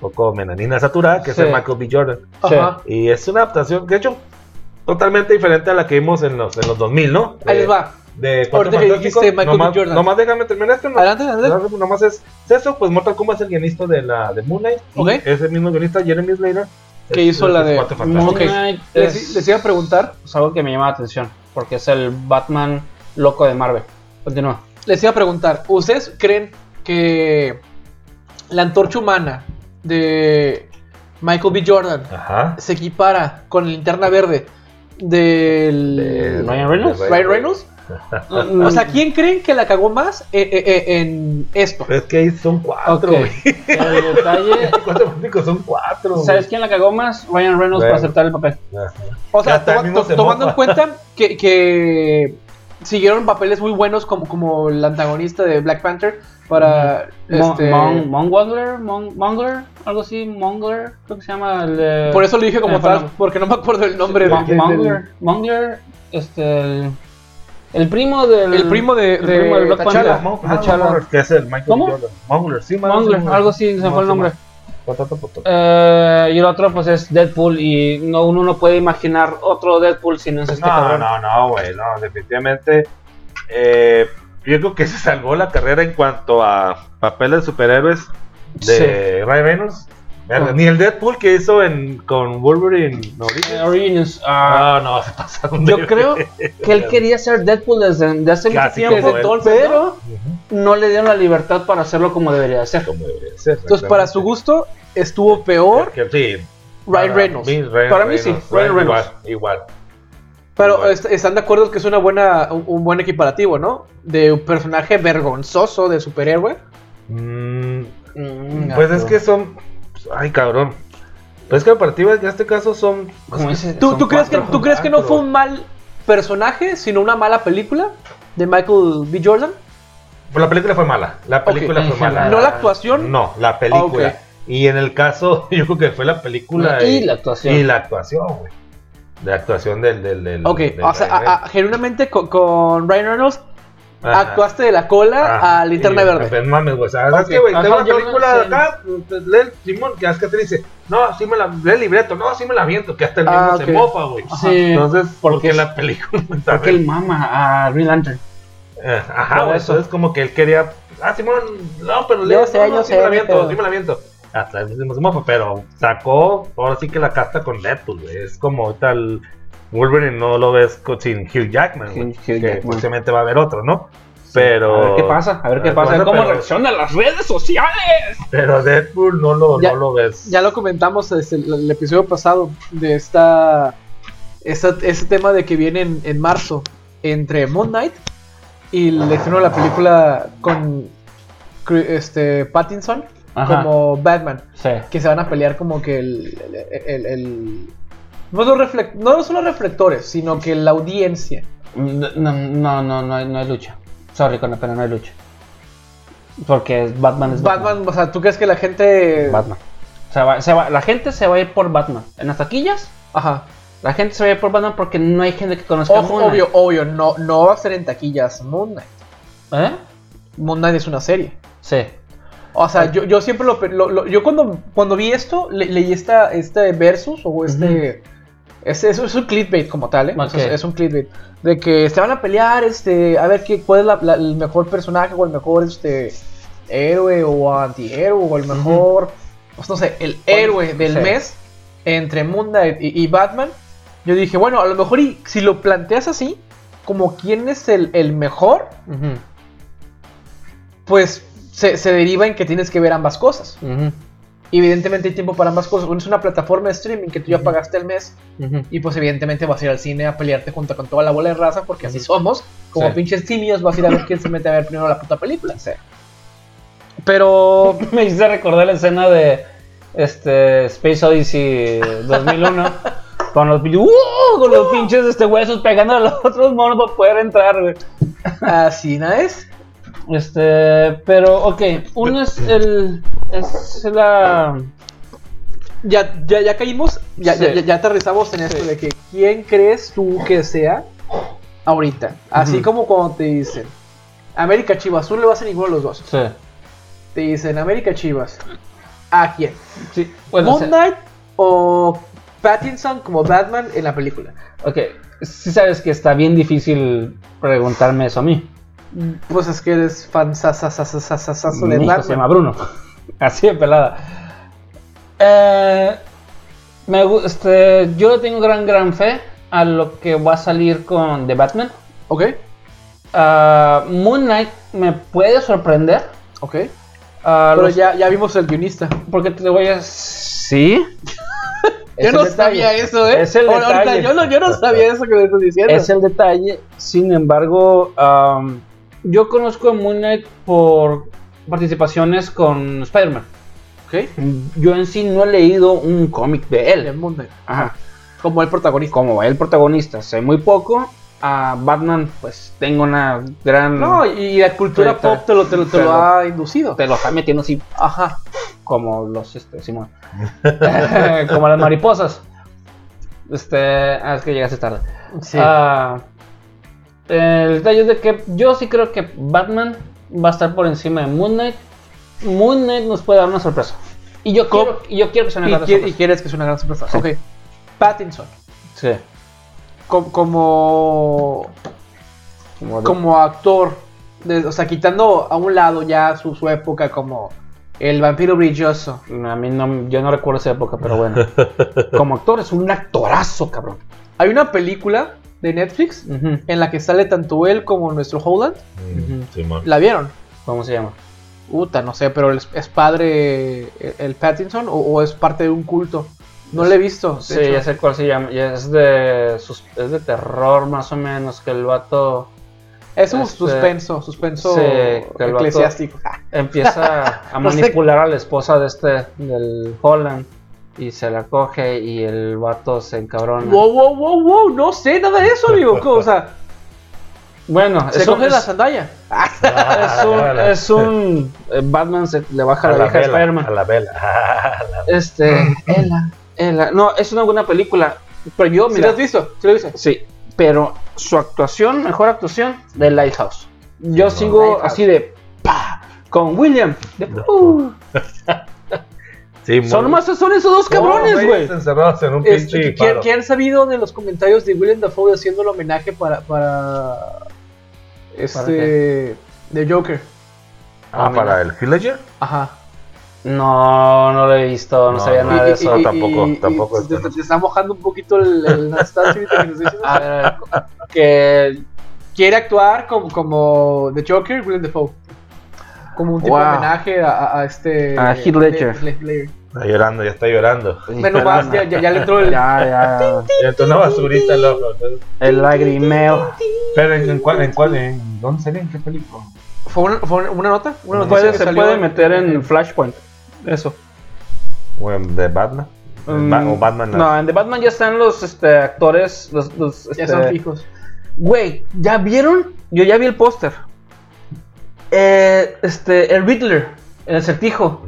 poco menanina saturada, que Sí. es el Michael B. Jordan. Ajá. Y es una adaptación, de hecho, totalmente diferente a la que vimos en los, en los 2000, ¿no? Ahí les va. De Cuatro Fantásticos. Michael B. nomás, Jordan. Nomás déjame terminar esto. No, Adelante, adelante. no, nomás es, es eso, pues Mortal Kombat es el guionista de la de Moon Knight. y Ok. Es el mismo guionista, Jeremy Slater. Que hizo la de. Ok. Knight Les, es, les iba a preguntar, es algo que me llama la atención, porque es el Batman loco de Marvel. Continúa. Les iba a preguntar, ¿ustedes creen que la antorcha humana de Michael B. Jordan Ajá. se equipara con la linterna verde del De- Ryan Reynolds. de Ryan Reynolds? O sea, ¿quién creen que la cagó más eh, eh, eh, en esto? Es que ahí son cuatro, Ok. güey. El detalle. Cuatro son cuatro. ¿Sabes quién la cagó más? Ryan Reynolds Bueno. para aceptar el papel. Ajá. O sea, to- tomando en cuenta que, que siguieron papeles muy buenos como, como el antagonista de Black Panther para Mon- este, Mon- Mongler, Mon- Mongler, algo así, Mongler, creo que se llama el de- por eso lo dije como Eh, tal, porque no me acuerdo el nombre del- del- Mongler, Mongler, este, el, el primo del... El primo de- el de primo del Black. Panther, T'Challa. Mongler, que es el Michael ¿Cómo? Jordan. Mongler, sí, Mongler, algo así, se No, fue el sí, nombre. Eh, y el otro pues es Deadpool y no uno no puede imaginar otro Deadpool si no es este No, cabrón. no, no, güey, no, definitivamente. Eh, yo creo que se salvó la carrera en cuanto a papeles de superhéroes de Ryan Reynolds. Verga, Ah. Ni el Deadpool que hizo en, con Wolverine. No, Eh, Origins, ah, no, no, se pasaron de yo creo que él quería ser Deadpool desde, desde hace mucho tiempo, entonces, pero no le dieron la libertad para hacerlo como debería ser. como debería ser, Entonces, para su gusto, estuvo peor Que sí, Ryan Reynolds. mí, Ryan Para mí sí, Ryan Reynolds. Igual, igual. Pero están de acuerdo que es una buena, un, un buen equiparativo, ¿no? De un personaje vergonzoso de superhéroe. Mm, Mm, pues es que son. Ay, cabrón. Pues que comparativas en este caso son. Como dice, ¿Tú, son tú crees, que, cuatro. ¿Tú crees que no fue un mal personaje, sino una mala película de Michael B. Jordan? Pues la película fue mala. La película fue mala. ¿No la actuación? No, la película. Ok. Y en el caso, yo creo que fue la película Y la actuación. Y la actuación, güey. La actuación del. del, del Ok, del o sea, a- a- genuinamente con, con Ryan Reynolds Ajá. actuaste de la cola Ah, a Linterna y- Verde. pues, mames, güey. ¿sabes Ok, qué, güey? ajá, Tengo una no película sé. acá, pues, lee el Simón, que es que te dice, no, sí me la, lee el libreto, no, sí me la viento, que hasta el mismo Ah, se mofa, güey. Sí, Entonces, porque porque es- la película porque él mama a Green Lantern. Eh, Ajá, Por güey, eso. entonces como que él quería, ah, Simón, no, pero lee, Yo sé, no, yo no, sí me la viento, sí me la viento. Hasta el mismo se mofa, pero sacó, ahora sí que la casta con Deadpool, güey. Es como el Wolverine no lo ves con, sin Hugh Jackman, güey. Hugh- Hugh que Jackman. posiblemente va a haber otro, ¿no? Pero... A ver qué pasa, a ver qué pasa, bueno, cómo pero- reaccionan las redes sociales. Pero Deadpool no lo, Ya- no lo ves. Ya lo comentamos desde el, el episodio pasado de esta, esta- este tema de que viene en, en marzo entre Moon Knight y el estreno de la película con este Pattinson Ajá. como Batman, Sí. que se van a pelear como que el, el- el- el- no, los no son los reflectores, sino que la audiencia. No, no, no, no, no hay, no hay lucha. Sorry, con la pena no hay lucha. Porque es Batman es Batman, o sea, ¿tú crees que la gente... Batman. Se va- se va- la gente se va a ir por Batman. En las taquillas, Ajá. la gente se va a ir por Batman porque no hay gente que conozca Ojo, Moon Knight. obvio, obvio, no, no va a ser en taquillas Moon Knight. ¿Eh? Moon Knight es una serie. Sí. O sea, yo, yo siempre lo, lo- lo- yo cuando, cuando vi esto, le- leí esta, este versus o este, este es, es un clickbait como tal, ¿eh? Es, es un clickbait de que se van a pelear, este, a ver qué, cuál es la- la- el mejor personaje o el mejor, este, héroe o antihéroe o el mejor, pues, no sé, el héroe del Sí. mes entre Moon Knight y, y Batman. Yo dije, bueno, a lo mejor y si lo planteas así, como quién es el, el mejor, pues se, se deriva en que tienes que ver ambas cosas. Evidentemente hay tiempo para ambas cosas. Uno es una plataforma de streaming que tú ya pagaste el mes. Y pues evidentemente vas a ir al cine a pelearte junto con toda la bola de raza. Porque así somos. Como Sí. pinches simios vas a ir a ver quién se mete a ver primero la puta película. Pero... Me hice recordar la escena de este Space Odyssey 2001 con los pinches, ¡uh! con los pinches este huesos pegando a los otros monos para poder entrar, güey. Así no es. Este, pero ok, uno es el es la Ya, ya, ya caímos. Ya, Sí. ya, ya, aterrizamos en esto Sí. de que quién crees tú que sea ahorita. Así como cuando te dicen América Chivas, tú no le vas a ninguno de los dos. sí. Te dicen América Chivas. ¿A quién? Sí, bueno, ¿Moon o sea, Knight o Pattinson como Batman en la película? ok, sí sabes que está bien difícil preguntarme eso a mí. Pues es que eres fan sasasasasasasaso de Mi hijo se llama. Bruno. Así de pelada. Eh, me, este, yo tengo gran, gran fe a lo que va a salir con The Batman. Ok, Ah, Moon Knight me puede sorprender. ok. Ah, Pero los- ya, ya vimos el guionista. Porque te voy a... Sí. Yo no detalle. sabía eso, ¿eh? Es el ahorita detalle. yo, no, yo no sabía eso que me estás diciendo. Es el detalle. Sin embargo, am, yo conozco a Moon Knight por participaciones con Spider-Man. Ok. Yo en sí no he leído un cómic de él. Moon Knight. Ajá. Como el protagonista. Como el protagonista, sé muy poco. A Batman, pues tengo una gran. No, y la cultura pop te lo, te lo, te ha inducido. Te lo está metiendo así Ajá. como los este, Simón. como las mariposas. Este. Ah, es que llegaste tarde. Sí. Ah, el detalle es de que yo sí creo que Batman va a estar por encima de Moon Knight. Moon Knight nos puede dar una sorpresa. Y yo quiero, y yo quiero que sea una y, gran qui- y sorpresa. quieres que es una gran sorpresa. Sí. Ok. Pattinson. Sí. Com- como, Como actor. de- o sea, quitando a un lado ya su, su época como el vampiro brilloso. A mí no, yo no recuerdo esa época, pero bueno. Como actor es un actorazo, cabrón. Hay una película de Netflix en la que sale tanto él como nuestro Holland. Mm. ¿La vieron? ¿Cómo se llama? Puta, no sé, pero es, es padre el, el Pattinson o, o es parte de un culto. No lo he visto. Sí, hecho. ya sé cuál se llama. Es de sus- es de terror más o menos que el vato Es un Este, suspenso, suspenso sí, que el vato- eclesiástico. empieza a No sé. manipular a la esposa de este del Holland y se la coge y el vato se encabrona. Wow, wow, wow, wow, no sé nada de eso, amigo. O sea, Bueno, se es un, coge la es, sandalia. es un, es un- eh, Batman se le baja A la la vieja Spider-Man. a la vela. A la- Este, Ella, Ella. No, es una buena película. Pero yo, ¿Sí mira, lo has visto? ¿Sí lo? Sí, pero su actuación, mejor actuación, de Lighthouse. Yo Sí, sigo Lighthouse. así de pa con William. de, uh. Sí, Son muy- nomás son esos dos cabrones, güey. Encerrados en un Este, pinche ¿quién, faro. quién ha sabido de los comentarios de William Dafoe haciendo el homenaje para, para este de Joker? Ah, para el Villager. Ajá. No, no lo he visto, no, No, sabía no. nada de eso. y- tampoco, tampoco te, está mojando un poquito el, el que nos está diciendo. A ver, a ver, que Quiere actuar como, como The Joker, William Dafoe. Como un tipo de homenaje a, este. A Heath Ledger. Ledger. Está llorando, ya está llorando. Bueno, más, ya, ya, ya le entró el. ya, ya, Ya entró una basurita, loco. el lagrimeo. Pero en, en cuál, en cuál, en dónde salió, en qué película. ¿Fue una, fue una nota? Una Puede, se salió puede meter en Flashpoint. Eso. Bueno, de Batman. Mm, Ba- o Batman. No, en The Batman ya están los este, actores. Los, los, Ya este, son fijos. Güey, ¿ya vieron? Yo ya vi el póster. Eh, este, el Riddler, el acertijo.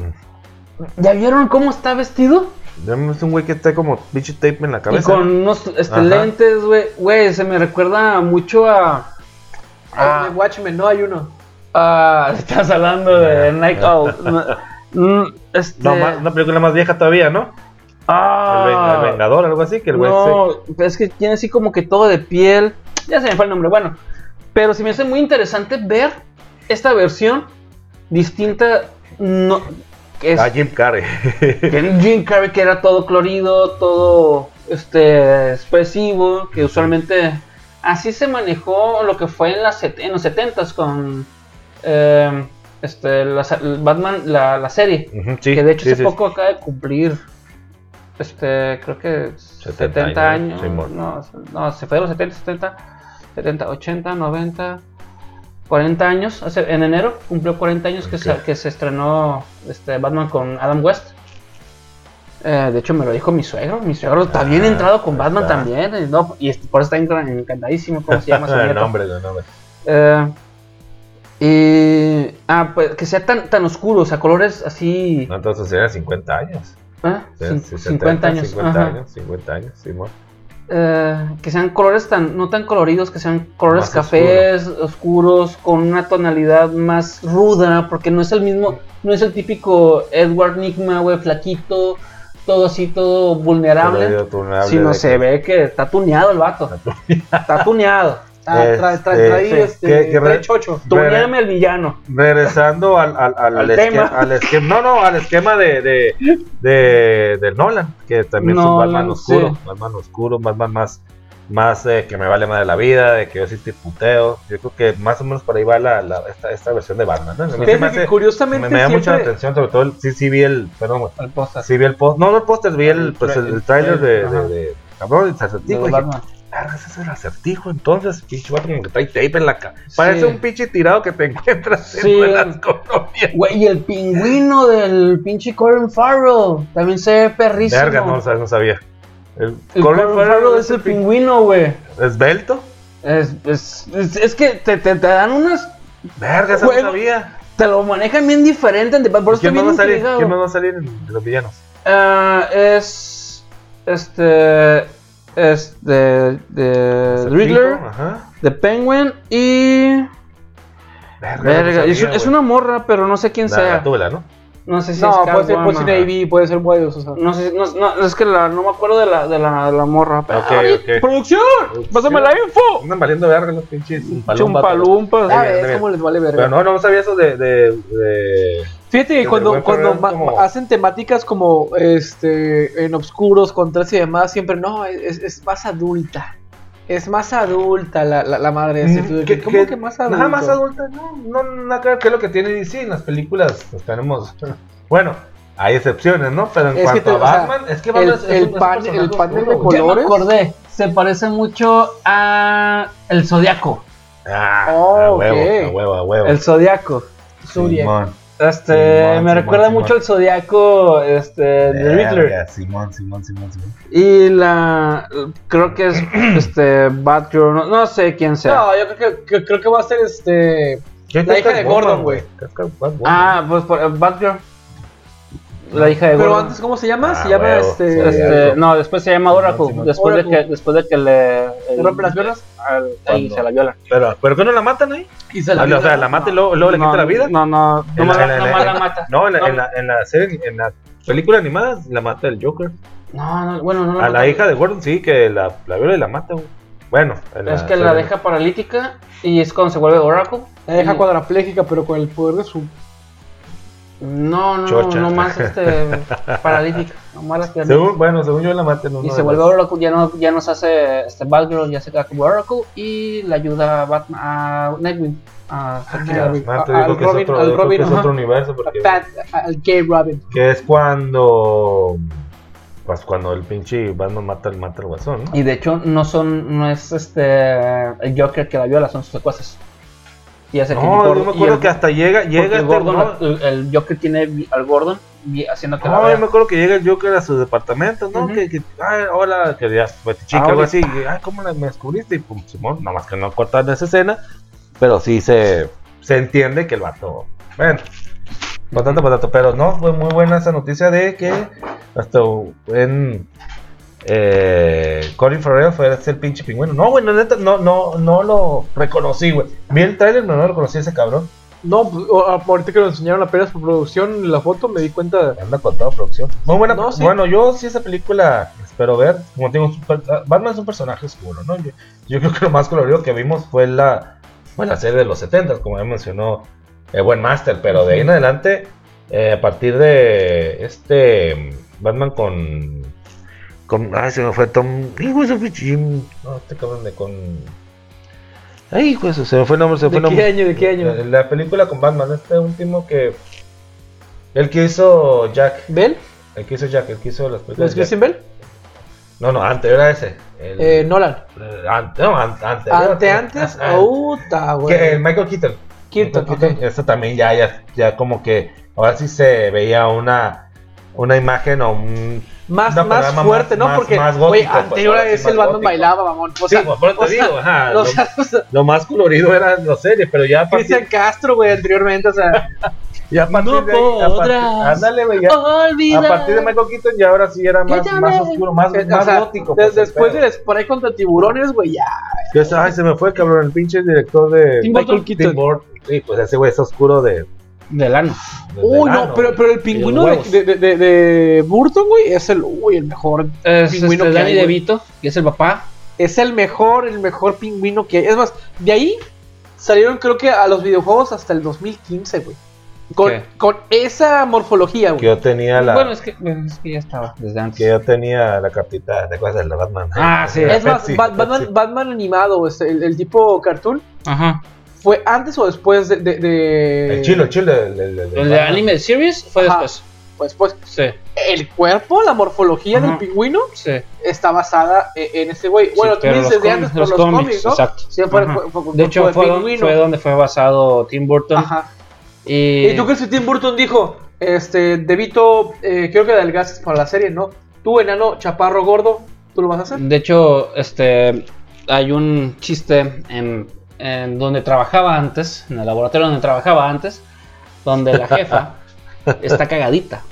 ¿Ya vieron cómo está vestido? Es un güey que está como pinche tape en la Y cabeza. con unos este, Ajá. lentes, güey. Güey, se me recuerda mucho a. Ah, de Watchmen, no hay uno. a estás hablando de Night Owl. Mm, este, No, más- una película más vieja todavía, ¿no? ah, el, Ven- el Vengador, algo así, que el güey No, es que tiene así como que todo de piel. Ya se me fue el nombre, bueno. Pero se me hace muy interesante ver esta versión distinta. No, que es. Ah, Jim Carrey. que Jim Carrey que era todo colorido, todo este expresivo, que usualmente así se manejó lo que fue en, las en los 70s con eh, este, la, Batman, la, la serie. Ujú, sí, que de hecho sí, hace sí. poco acaba de cumplir este creo que 70, 70 años, no, no, se fue de los 70, 70, 70, 80, 90, 40 años, hace, en enero cumplió 40 años que, se, que se estrenó este Batman con Adam West. Eh, de hecho me lo dijo mi suegro, mi suegro está bien Ah, entrado con Batman está. también, y, no, y este- por eso está encan- encantadísimo, ¿cómo se llama su el nombre, el nombre. Eh, y, ah, pues que sea tan, tan oscuro, o sea, colores así... No, entonces era 50 años. ¿eh? Sí, Cin- sí, 50 años. 50 ajá. años, 50 años, Simón. Eh, que sean colores tan no tan coloridos, que sean colores Más cafés, oscuros, con una tonalidad más ruda, porque no es el mismo, no es el típico Edward Nigma, güey, flaquito, todo así, todo vulnerable, sino se que- ve que está tuneado el vato, está tuneado. Ah, trae, trae, Este, trae, este, que- que trae re- chocho. Tuneame al villano. Regresando al, al, al, Al esque- tema. al esquema, no, no, al esquema de, de, de, de Nolan, que también es un Batman oscuro, sí. Batman oscuro, Batman más, más eh, que me vale más de la vida, de que yo sí te puteo. Yo creo que más o menos por ahí va la, la- esta, esta versión de Batman, ¿no? Me, hace- curiosamente me, me da mucha siempre- atención, sobre todo, el- sí, sí vi el, perdón, póster. sí vi el post, no, no el póster, vi el, El pues, el, el el trailer de, trailer, de, de, cabrón, el "Verga, ese es el acertijo, entonces, pinche vato como que trae tape en la cara. Parece Sí. un pinche tirado que te encuentras Sí. en las colonias. Güey, y el pingüino del pinche Colin Farrell también se ve perrísimo. Verga, no, sabía, no sabía. El, El Colin Colin Farrell Farrell es el pingüino, güey. ¿Esbelto? Es, es, es, es que te, te, te dan unas. Verga, eso Güey, no sabía. Te lo manejan bien diferente. Por eso ¿Quién más va a salir? ¿Quién más va a salir en- de los villanos? Ah, es. Este. Es de. de Riddler, Ajá. de Penguin y. Verga, Verga, no es, sabía, es güey. una morra, pero no sé quién La sea. Gatúbela, ¿no? No sé si No, es puede ser. Poison Ivy, puede ser Wiles, o sea. No sé, no, no, es que la, no me acuerdo de la, de la, de la morra. Pero, Ok, ¡Ay, ok. ¡Producción! Producción. ¡Pásame la info! Andan valiendo verga los pinches Chumpalumpas. Ah, es como les vale verga. Pero no, no sabía eso de. de, de... Fíjate que cuando, cuando como- hacen temáticas como este en obscuros, contras y demás, siempre no, es, es más adulta. Es más adulta la, la, la madre de ese Mm, estudio. ¿Cómo que más adulta? Nada más adulta, no, no, no creo que es lo que tiene DC en las películas. Pues tenemos. Bueno, hay excepciones, ¿no? Pero en Es que cuanto te- a o sea, Batman, es que Batman el- es, el es pan- el panel de güey. Ya me colores. acordé. Se parece mucho a el Zodiaco. Ah, Oh, a huevo, a huevo, a huevo. El Zodiaco. Zodiac. Este, Simón, me recuerda Simón. mucho al Zodiaco este, de Riddler. Simón, Simón, Simón, Simón. Y la. Creo que es este Batgirl. No, no sé quién sea. No, yo creo que, que- creo que va a ser este. ¿Qué La hija de Gordon, güey. Ah, pues por, Batgirl. La hija de Pero Gordon. antes, ¿cómo se llama? Ah, se llama huevo, este. Este, no, después se llama Oracle. Simón. Después de, Oracle. que, después de que le. ¿Le rompe las piernas? al- ahí se la viola. Pero, ¿pero qué no la matan ahí? Y se Ah, o sea, la mata y luego, luego le No, quita la vida. No, no, En nomás la- la, en la- nomás en la la- mata. No, en la, No. en la, en la serie, en la película animada, la mata el Joker. No, no, bueno, no A la hija de Gordon sí, que la, la viola y la mata, güey. Bueno, en Es que la serie- deja paralítica y es cuando se vuelve Oracle. La deja Y- cuadraplégica, pero con el poder de su. No, no, Chocha. no más este, paralítica. Nomás las piernas. Según, bueno, según yo la mata en uno Y se vuelve Oracle, ya, no, ya nos hace este Batgirl, ya se queda como Oracle y le ayuda a, Batman, a Nightwing. A Ah, Al Robin- otro, al Robin, que es ajá. otro universo porque Pat, al gay Robin. que es cuando pues cuando el pinche Batman mata al mata al guasón, ¿no? Y de hecho no son, no es este el Joker que la viola, son sus secuaces. Y hace que No, Gordon- yo me acuerdo el- que hasta llega llega el, este, Gordon, ¿no? el, el Joker tiene al Gordon haciendo que No, yo me acuerdo que llega el Joker a su departamento, ¿no? Que, que ay, hola, que ya, pues, chica, Ah, algo así. y, ay, ¿cómo la- me descubriste? Y pum, Simón, nada más que no cortaron esa escena, pero sí se, se entiende que el vato, bueno, patata, patata, pero no, fue muy buena esa noticia de que hasta en eh, Colin Farrell fue el pinche pingüino. No, güey, no, no, no, no lo reconocí, güey. Vi el trailer, pero no reconocí a ese cabrón. No, pues, ahorita que lo enseñaron apenas por producción, la foto me di cuenta. Anda con toda producción. Muy buena. No, sí. Bueno, yo sí esa película espero ver. Como tengo Batman es un personaje oscuro, ¿no? Yo, yo creo que lo más colorido que vimos fue la, fue la serie de los 70, como ya mencionó el buen Master. Pero de ahí en adelante, eh, a partir de este Batman con. Con ay, se me fue Tom. Hijo de Jim. No, este cabrón de con. Ay, hijo de se me fue el nombre. Se me ¿De fue el qué nombre. año? ¿De qué año? La, la película con Batman, este último que. El que hizo Jack. ¿Bell? El que hizo Jack, el que hizo las ¿Los películas. de Jack. Christian Bell? No, no, antes era ese. El, Eh, Nolan. eh, ante, no, ante, ante, Ante antes. Ah, Puta, que, el güey. Michael Keaton. Keaton, Michael ok. Eso también ya, ya, ya como que. Ahora sí se veía una. Una imagen o un. Más, más fuerte, más- ¿no? más- Porque, más gótico, pues, anterior ahora a sí, ese más el Batman gótico. bailaba, mamón. O Sí, sea, por eso te digo, ajá, lo, más colorido eran las series, pero ya partir- Cristian Castro, güey, anteriormente, o sea. Y a partir No de ahí, a partir- ándale, güey, ya. Olvida. A partir de Michael Keaton ya ahora sí era más, más oscuro, más, Eh, más o sea, gótico. pues, después de Spray contra tiburones, güey, ya. Ay, se me fue, cabrón, el pinche director de Tim Burton. Sí, pues ese güey es oscuro de. Del ano. de Uy, no, pero, pero el pingüino de, huevos. de, de, de- de Burton, güey, es el, uy, el mejor. Es Pingüino este, que Danny. DeVito, que es el papá. Es el mejor, el mejor pingüino que hay. Es más, de ahí salieron, creo que a los videojuegos hasta el 2015, güey. Con, esa morfología, Que güey. yo tenía la. Bueno, es que, bueno, es que ya estaba desde antes. Que yo tenía la cartita de cosas de la Batman. Ah, sí. Es más, Pepsi, Bat- Batman, Pepsi. Batman animado, este, el, el tipo cartoon, Ajá. ¿Fue antes o después de. de, de- El chilo, el chilo. El, el, el- El. Anime Series fue Ajá. después. Pues, pues, Sí, el cuerpo, la morfología Ajá. del pingüino sí. está basada en, en ese güey. Bueno, tú pero dices de antes por los los cómics, cómics, ¿no? exacto. Fue, fue con De hecho, fue, don- fue donde fue basado Tim Burton. Ajá. Y, ¿Y tú crees que Tim Burton dijo, este, Debito, eh, quiero que adelgaces para la serie, ¿no? Tú, enano, chaparro, gordo, ¿tú lo vas a hacer? De hecho, este, hay un chiste en, en donde trabajaba antes, en el laboratorio donde trabajaba antes, donde la jefa está cagadita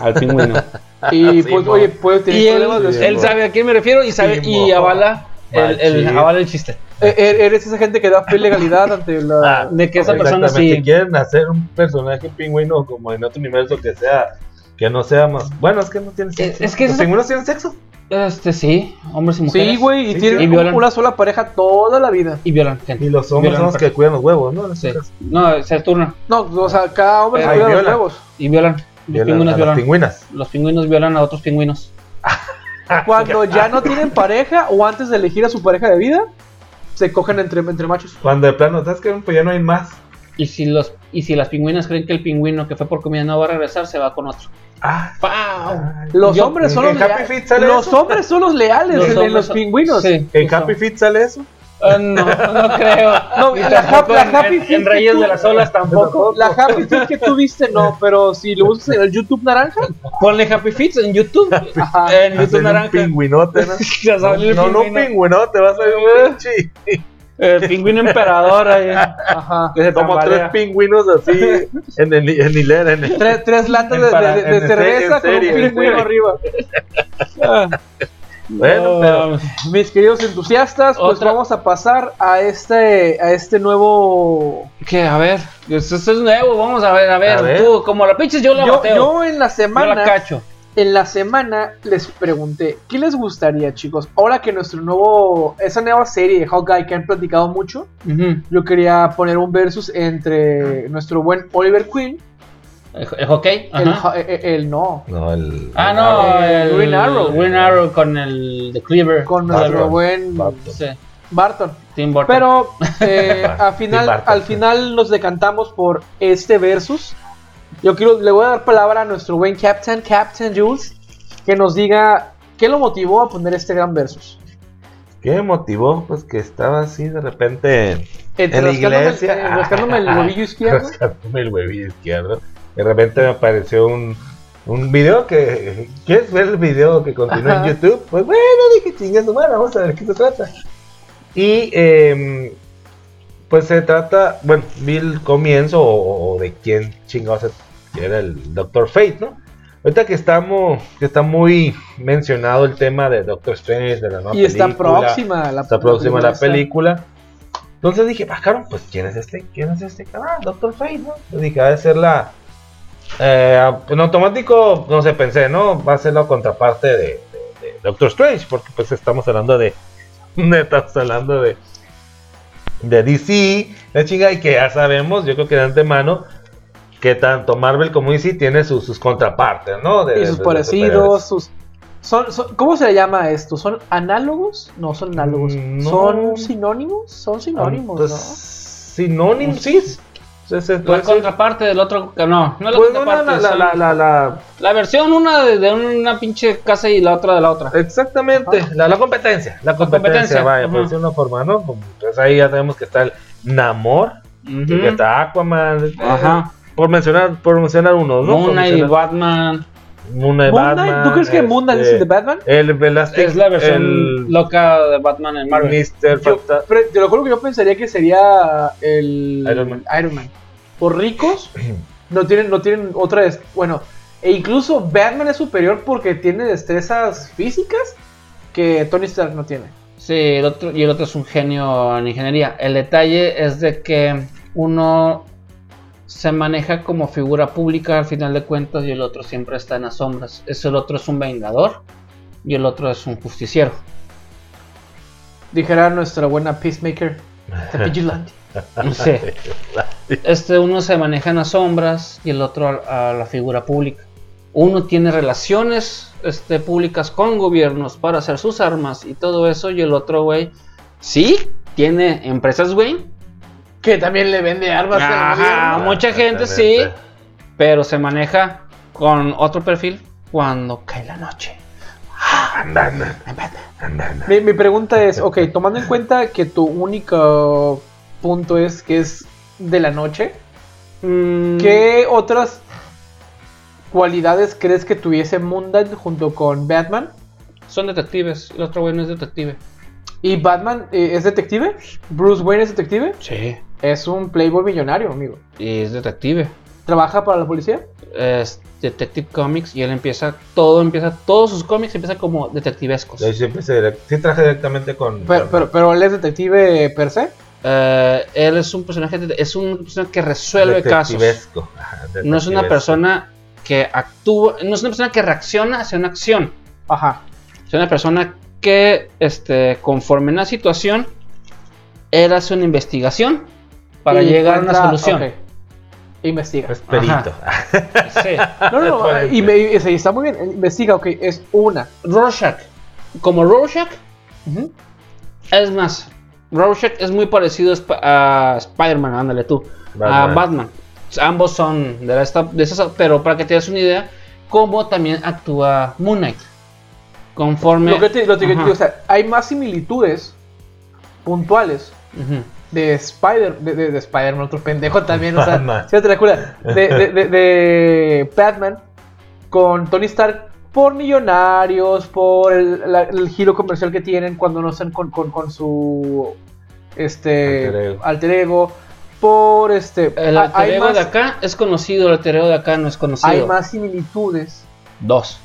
al pingüino. Y Sí, pues, mo. oye, puede tener Y él, problemas de sí, él sabe a quién me refiero y sabe Sí, y avala el, avala el chiste. Eh, eh, Eres esa gente que da fe y legalidad ante la... Ah, De que esa persona sí. quieren hacer un personaje pingüino como en otro universo que sea que no sea más bueno es que no tiene sexo es que los pingüinos tienen sexo Este sí, hombres y mujeres. Sí, güey, y Sí, tienen sí. Y violan. una sola pareja toda la vida. Y violan gente. y los hombres Violan son los que cuidan los huevos no Sí. No, se turnan. No, o sea, cada hombre se cuida los huevos. Y violan. Los Violan pingüinos violan. pingüinas Los pingüinos violan a otros pingüinos. Cuando ya no tienen pareja o antes de elegir a su pareja de vida, se cogen entre, entre machos. cuando de plano sabes que pues ya no hay más Y si los y si las pingüinas creen que el pingüino que fue por comida no va a regresar, se va con otro. ah ¡Pau! ay. Los Yo- hombres son ¿en los Happy leales. Feet sale Los hombres son los leales Los en- hombres los son- pingüinos. Sí, en los Happy Feet sale eso Ah, no, no creo. No, la la en- Happy en, Feet en que Reyes tú- de las Olas tampoco. La Happy Feet que tú viste, no, pero si lo usas en el YouTube naranja, Ponle Happy Feet en YouTube. Ajá. en YouTube Hacen un naranja. pingüinote ¿no? Ya salió el no no pingüino. pingüinote va a ser un pinche El pingüino emperador ahí. ajá. Que se como tambalea. tres pingüinos así en el en hilera en el Tres, tres latas En de, para- de- de en cerveza serio, en con un en pingüino arriba. Ah. Bueno, No, pero- Mis queridos entusiastas, pues Otra- vamos a pasar a este, a este nuevo. ¿Qué? A ver. Esto es nuevo. Vamos a ver, a ver. A ver. Tú, como la pinches, yo la Yo, bateo. yo en la Yo la semana, cacho. En la semana les pregunté, ¿qué les gustaría, chicos? Ahora que nuestro nuevo, esa nueva serie de Hawkeye que han platicado mucho, Ujú. yo quería poner un versus entre nuestro buen Oliver Queen, El, el hockey. el, el, el- no, no el Ah, no, el Green Arrow. Green Arrow con el de Cleaver. con Barton. nuestro buen Barton. Sí, Barton. Tim Burton. Pero eh, Barton. al final, sí. final nos decantamos por este versus. Yo quiero, le voy a dar palabra a nuestro buen Captain, Captain Jules, que nos diga qué lo motivó a poner este gran versus. ¿Qué me motivó? Pues que estaba así de repente Eh, en la iglesia. eh, rascándome el huevillo izquierdo. Rascándome el huevillo izquierdo. De repente me apareció un, un video que. ¿Quieres ver el video que continúa en YouTube? Pues bueno, dije chingas madre, vamos a ver qué se trata. Y em, pues se trata, bueno, vi el comienzo o, o de quién chingados era el Doctor Fate, ¿no? Ahorita que estamos, que está muy mencionado el tema de Doctor Strange, de la nueva Y está película, próxima la Está próxima la esta. película. Entonces dije, ah, cabrón, pues ¿quién es este? ¿Quién es este canal? Doctor Fate, ¿no? Yo dije, va a ser la. eh, en automático, no sé, pensé, ¿no? Va a ser la contraparte de, de- de Doctor Strange, porque pues estamos hablando de. Estamos hablando de. De DC, la chinga, y que ya sabemos, yo creo que de antemano, que tanto Marvel como DC tiene sus, sus contrapartes, ¿no? De- Y sus de- parecidos, sus... Son, son- ¿Cómo se le llama esto? ¿Son análogos? No, son análogos. Mm, no. ¿Son sinónimos? Son sinónimos, Pues, ¿no? Sinónimos, sí. Sí, sí, la ser. contraparte del otro. No, no es la Pues no, contraparte. la, la, la, la, la- la versión, una de, de una pinche casa y la otra de la otra. exactamente, la, la competencia, la competencia, competencia, vaya, ajá. por decirlo de una forma, ¿no? Pues ahí ya sabemos que está el Namor, que está Aquaman, Ajá. Por mencionar, por mencionar unos, ¿no? Moon Knight y Batman. Moon Knight, Moon Knight, Batman, ¿Tú crees que Moon Knight es el de Batman? El Elastic, Es la versión el loca de Batman en Marvel. Mr. Yo, te lo juro que yo pensaría que sería el Iron Man. Iron Man. Por ricos, No tienen, no tienen otra. des- Bueno, e incluso Batman es superior porque tiene destrezas físicas que Tony Stark no tiene. Sí, el otro, y el otro es un genio en ingeniería. El detalle es de que uno se maneja como figura pública al final de cuentas y el otro siempre está en las sombras. Es el otro es un vengador y el otro es un justiciero. Dijera nuestra buena Peacemaker. The Vigilante. Sí. Este uno se maneja en las sombras y el otro a, a la figura pública. Uno tiene relaciones este, públicas con gobiernos para hacer sus armas y todo eso y el otro güey sí tiene empresas güey Que también le vende armas gobierno. mucha gente sí, pero se maneja con otro perfil cuando cae la noche. Anda, anda, anda. Mi, mi pregunta es, ok, tomando en cuenta que tu único punto es que es de la noche, Mm, ¿qué otras cualidades crees que tuviese Moon Knight junto con Batman? Son detectives, el otro güey no es detective. ¿Y Batman eh, es detective? ¿Bruce Wayne es detective? Sí. Es un playboy millonario, amigo. Y es detective. ¿Trabaja para la policía? Es Detective Comics y él empieza, todo empieza, todos sus cómics empiezan como detectivescos. Sí traje directamente con. Pero, pero, pero él es detective per se. Eh, él es un personaje, es un persona que resuelve casos. No es una persona que actúa, no es una persona que reacciona hacia una acción. Ajá. Es una persona que, este, conforme a una situación, él hace una investigación para Y llegar a una solución. Investiga. Es perito. Sí. No, no, no. Exponente. y, me, y- sí, está muy bien. Investiga, ok. Es una. Rorschach. Como Rorschach, es más, Rorschach es muy parecido a Sp- a Spider-Man, ándale tú. A Batman. Ambos son de, esta, de esas, pero para que te des una idea, cómo también actúa Moon Knight. Conforme. Lo que te, lo que te digo, o sea, hay más similitudes puntuales Ujú. De Spider, de, de, de Spider-Man, otro pendejo también, o sea, Batman. sí, te la cura, de, de, de, de Batman con Tony Stark por millonarios, por el, la- el giro comercial que tienen cuando no están con, con, con su este Alter ego. alter ego, por este El alter ego más, de acá es conocido, el alter ego de acá no es conocido. hay más similitudes. Dos.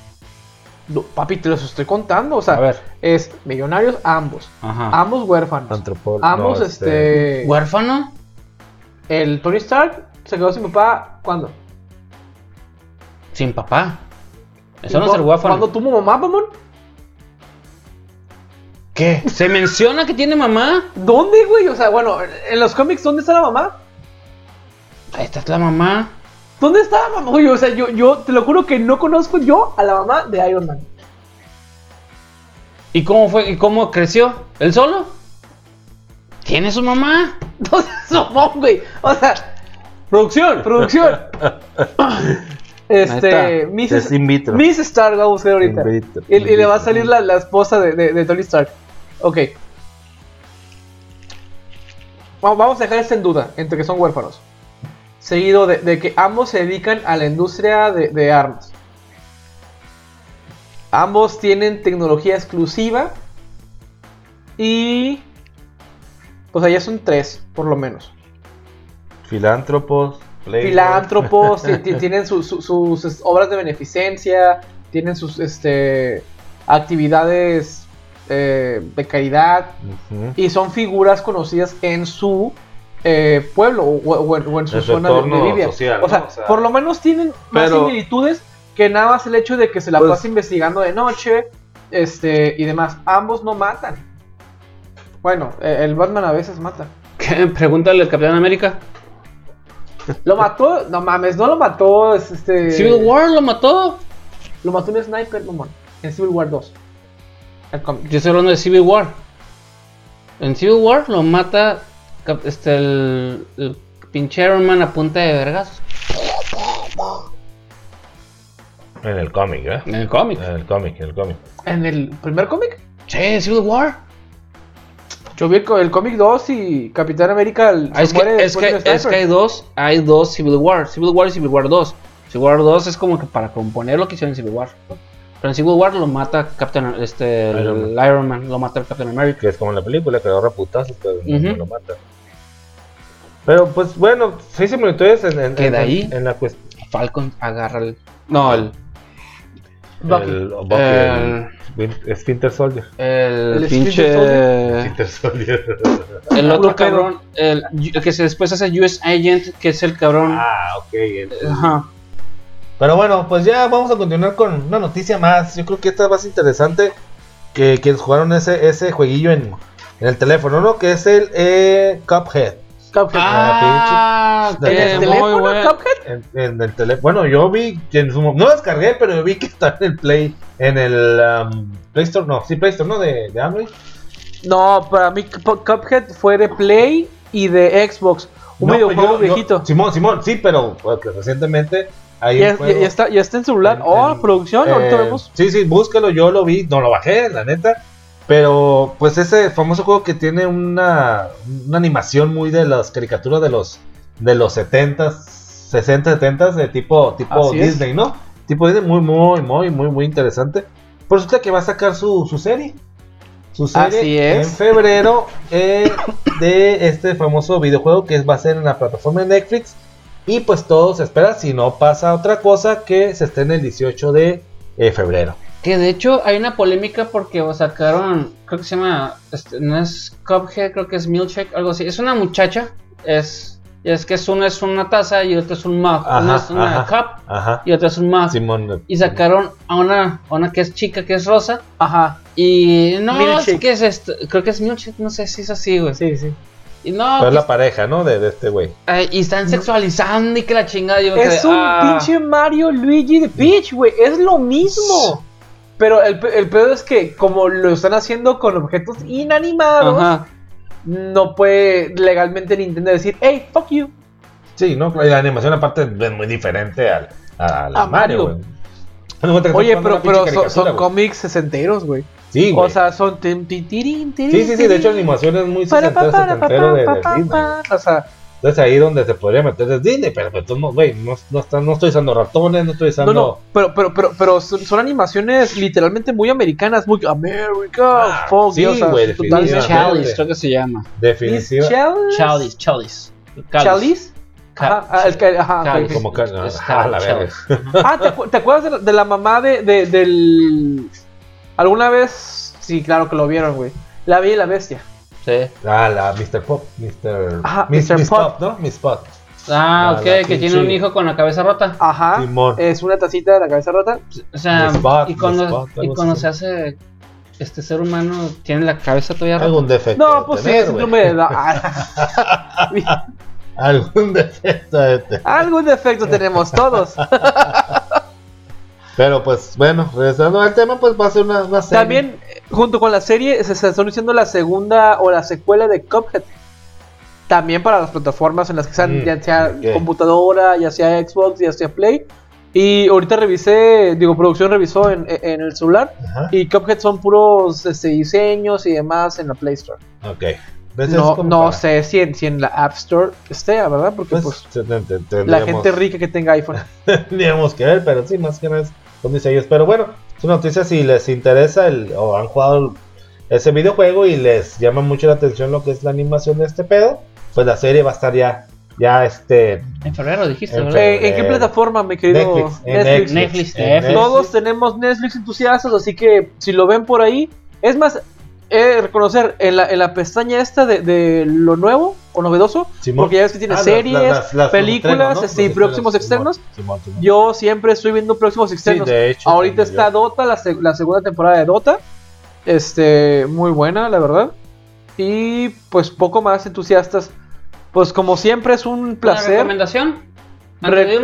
No, papi, te los estoy contando, o sea, A ver. es millonarios ambos, Ajá. ambos huérfanos. Antropólogo. Ambos, no, este. ¿Huérfano? El Tony Stark se quedó sin papá. ¿Cuándo? Sin papá. Eso no es ¿Cu- ser huérfano. ¿Cuándo tuvo mamá, mamón? ¿Qué? ¿Se menciona que tiene mamá? ¿Dónde, güey? O sea, bueno, en los cómics, ¿dónde está la mamá? Ahí está la mamá. ¿Dónde está la mamá? Güey, o sea, yo, yo te lo juro que no conozco yo a la mamá de Iron Man. ¿Y cómo fue? ¿Y cómo creció? ¿Él solo? ¿Tiene su mamá? ¿Dónde somos, güey? O sea, Producción. producción. Este. Miss, Es in vitro. Miss Stark va a buscar ahorita. In vitro. Y, y le va a salir la, la esposa de, de- de Tony Stark. Ok. Va- Vamos a dejar esto en duda, entre que son huérfanos. Seguido de, de que ambos se dedican a la industria de, de armas. Ambos tienen tecnología exclusiva. Y... Pues allá son tres, por lo menos. Filántropos. playboy. Filántropos, ti- ti- tienen su- su- sus obras de beneficencia, tienen sus este, actividades eh, de caridad y son figuras conocidas en su eh, pueblo o, o en, o en su zona de, vivir. social, o, sea, ¿no? O sea, por lo menos tienen más similitudes que nada más el hecho de que se la Pues- pasa investigando de noche este, y demás. Ambos no matan. Bueno, eh, el Batman a veces mata. ¿Qué? Pregúntale al Capitán América. Lo mató, no mames, no lo mató, es este... Civil War lo mató. Lo mató un sniper, mamón. En Civil War 2. El cómic. Yo estoy hablando de Civil War. En Civil War lo mata este, el, el pinche Iron Man a punta de vergas. En el cómic, ¿eh? En el cómic. En el cómic, en el cómic. ¿En el primer cómic? Sí, en Civil War. Yo vi el, cómic 2 y Capitán América el- Ah, es, se muere que, es, después que, de un es que sniper. hay dos, hay dos Civil War, Civil War y Civil War 2. Civil War 2 es como que para componer lo que hicieron en Civil War. Pero en Civil War lo mata Captain, este, el Iron Iron, Man, lo mata el Captain America. Que es como en la película, que agarra putazos, pero no- lo mata. Pero pues bueno, sí similitudes en, en, ahí. en la cuestión. Falcon agarra el. No, el. Bucky. El, Bucky, El- el Win- Splinter Soldier. El, El pinche. Splinter Soldier. El otro cabrón. El, el que se después hace US Agent, que es el cabrón. ah, ok. Ajá. Pero bueno, pues ya vamos a continuar con una noticia más. Yo creo que esta es más interesante que quienes jugaron ese, ese jueguillo en, en el teléfono, ¿no? Que es el eh, Cuphead. Cuphead. Ah, pinche- qué ¿En el teléfono, bueno. Cuphead? En, en el teléfono. Bueno, yo vi que en su mo- no descargué, pero yo vi que está en el Play, en el um, Play Store, no, sí, Play Store, ¿no? De, de Android. No, para mí Cup- Cuphead fue de Play y de Xbox. Un No, videojuego yo- yo- viejito. Simón, Simón, sí, pero pues, recientemente hay ya, un ya- juego ya está, ya está en celular. en- oh, producción, ahorita eh, vemos. Sí, sí, búscalo, yo lo vi, no lo bajé, la neta. Pero pues ese famoso juego que tiene una, una animación muy de las caricaturas de los de los 70s, 60, 70 de tipo tipo Así es. Disney, ¿no? Tipo Disney muy muy muy muy muy interesante. Por resulta que va a sacar su, su serie. Su serie Así es. en febrero eh, de este famoso videojuego que va a ser en la plataforma de Netflix. Y pues todo se espera, si no pasa otra cosa, que se esté en el 18 de eh, febrero. Que de hecho hay una polémica porque sacaron, creo que se llama, este, no es Cuphead, creo que es Milkshake, algo así. Es una muchacha, es, es que es una es una taza y otra es un mug. Ajá, una es una ajá. cup Ajá. y otra es un mug. Simón. Y sacaron a una, a una que es chica, que es rosa. Ajá. Y no, Milkshake. ¿qué es esto? Creo que es Milkshake, no sé si es así, güey. Sí, sí. Y no, Pero es la pareja, ¿no? De, de este güey. ay, y están sexualizando y que la chingada. Yo Es quedé, un ah. pinche Mario Luigi de Peach, güey. Es lo mismo. Pero el, el pedo es que, como lo están haciendo con objetos inanimados, Ajá. no puede legalmente Nintendo decir, hey, fuck you. Sí, ¿no? Y la animación aparte es muy diferente al, al A Mario, Mario. Oye, pero, pero son, son cómics sesenteros, güey. Sí, güey. O sea, son... tin, tin, tirín, tirín, sí, sí, sí. De hecho, animación es muy sesentero, setentero de, de Disney. O sea, Entonces ahí donde se podría meter es Disney, pero pues tú no, güey, no, no, está- no estoy usando ratones, no estoy usando... no, no, pero, pero, pero, pero son, son animaciones literalmente muy americanas, muy America, Ah, fuck, sí, o sea, güey, totalmente. definitivamente. Chalice, creo que se llama. Definitiva. Chalice. Chalice, Chalice. Chalice. Ajá, ah, el que- ajá, ok. Como. Es la verga. Ah, ¿te, acu- te acuerdas de la, de la mamá de, de- del... ¿Alguna vez? Sí, claro que lo vieron, güey. La Bella y la Bestia. Sí. Ah, la Mr. Pop, Mr. Ajá, Miss, Mr. Miss Pop. Pop, ¿no? Miss Pop. Ah, Ah, ok, la que tiene un hijo con la cabeza rota. Ajá. Simón. Es una tacita de la cabeza rota. O sea, The Spot, y cuando, Spot, y cuando se hace este ser humano, tiene la cabeza todavía rota. Algún defecto. No, pues sí, tener, es güey. síndrome de edad. Algún defecto de tener. Algún defecto tenemos todos. Pero pues bueno, regresando al tema, pues va a ser una, una serie. También, eh, junto con la serie, se, está anunciando la segunda o la secuela de Cuphead. También para las plataformas en las que sean, Mm, ya sea computadora, ya sea Xbox, ya sea Play. Y ahorita revisé, digo, producción revisó en, en el celular. Ajá. Y Cuphead son puros este, diseños y demás en la Play Store. Ok. No, no para- sé si en, si en la App Store esté, ¿verdad? Porque Pues, pues, te- te- te- la gente rica que tenga iPhone. tendríamos que ver, pero sí, más que nada es son diseños. Pero bueno, es una noticia si les interesa el, o han jugado ese videojuego y les llama mucho la atención lo que es la animación de este pedo, pues la serie va a estar ya, ya este, En febrero dijiste, En. Eh, ¿En qué plataforma, mi querido Netflix, Netflix? Netflix. Todos tenemos Netflix entusiastas, así que si lo ven por ahí, es más, he de reconocer en la, en la pestaña esta de, de lo nuevo o novedoso, Simón. porque ya ves que tiene Ah, series, las- las- los películas ¿no? este, próximos externos. Simón, Simón, Simón. Yo siempre estoy viendo próximos externos. de hecho, Ahorita está yo. Dota, la, la segunda temporada de Dota. Este, muy buena, la verdad. Y pues poco más entusiastas. Pues como siempre es un ¿Una placer. recomendación? Re-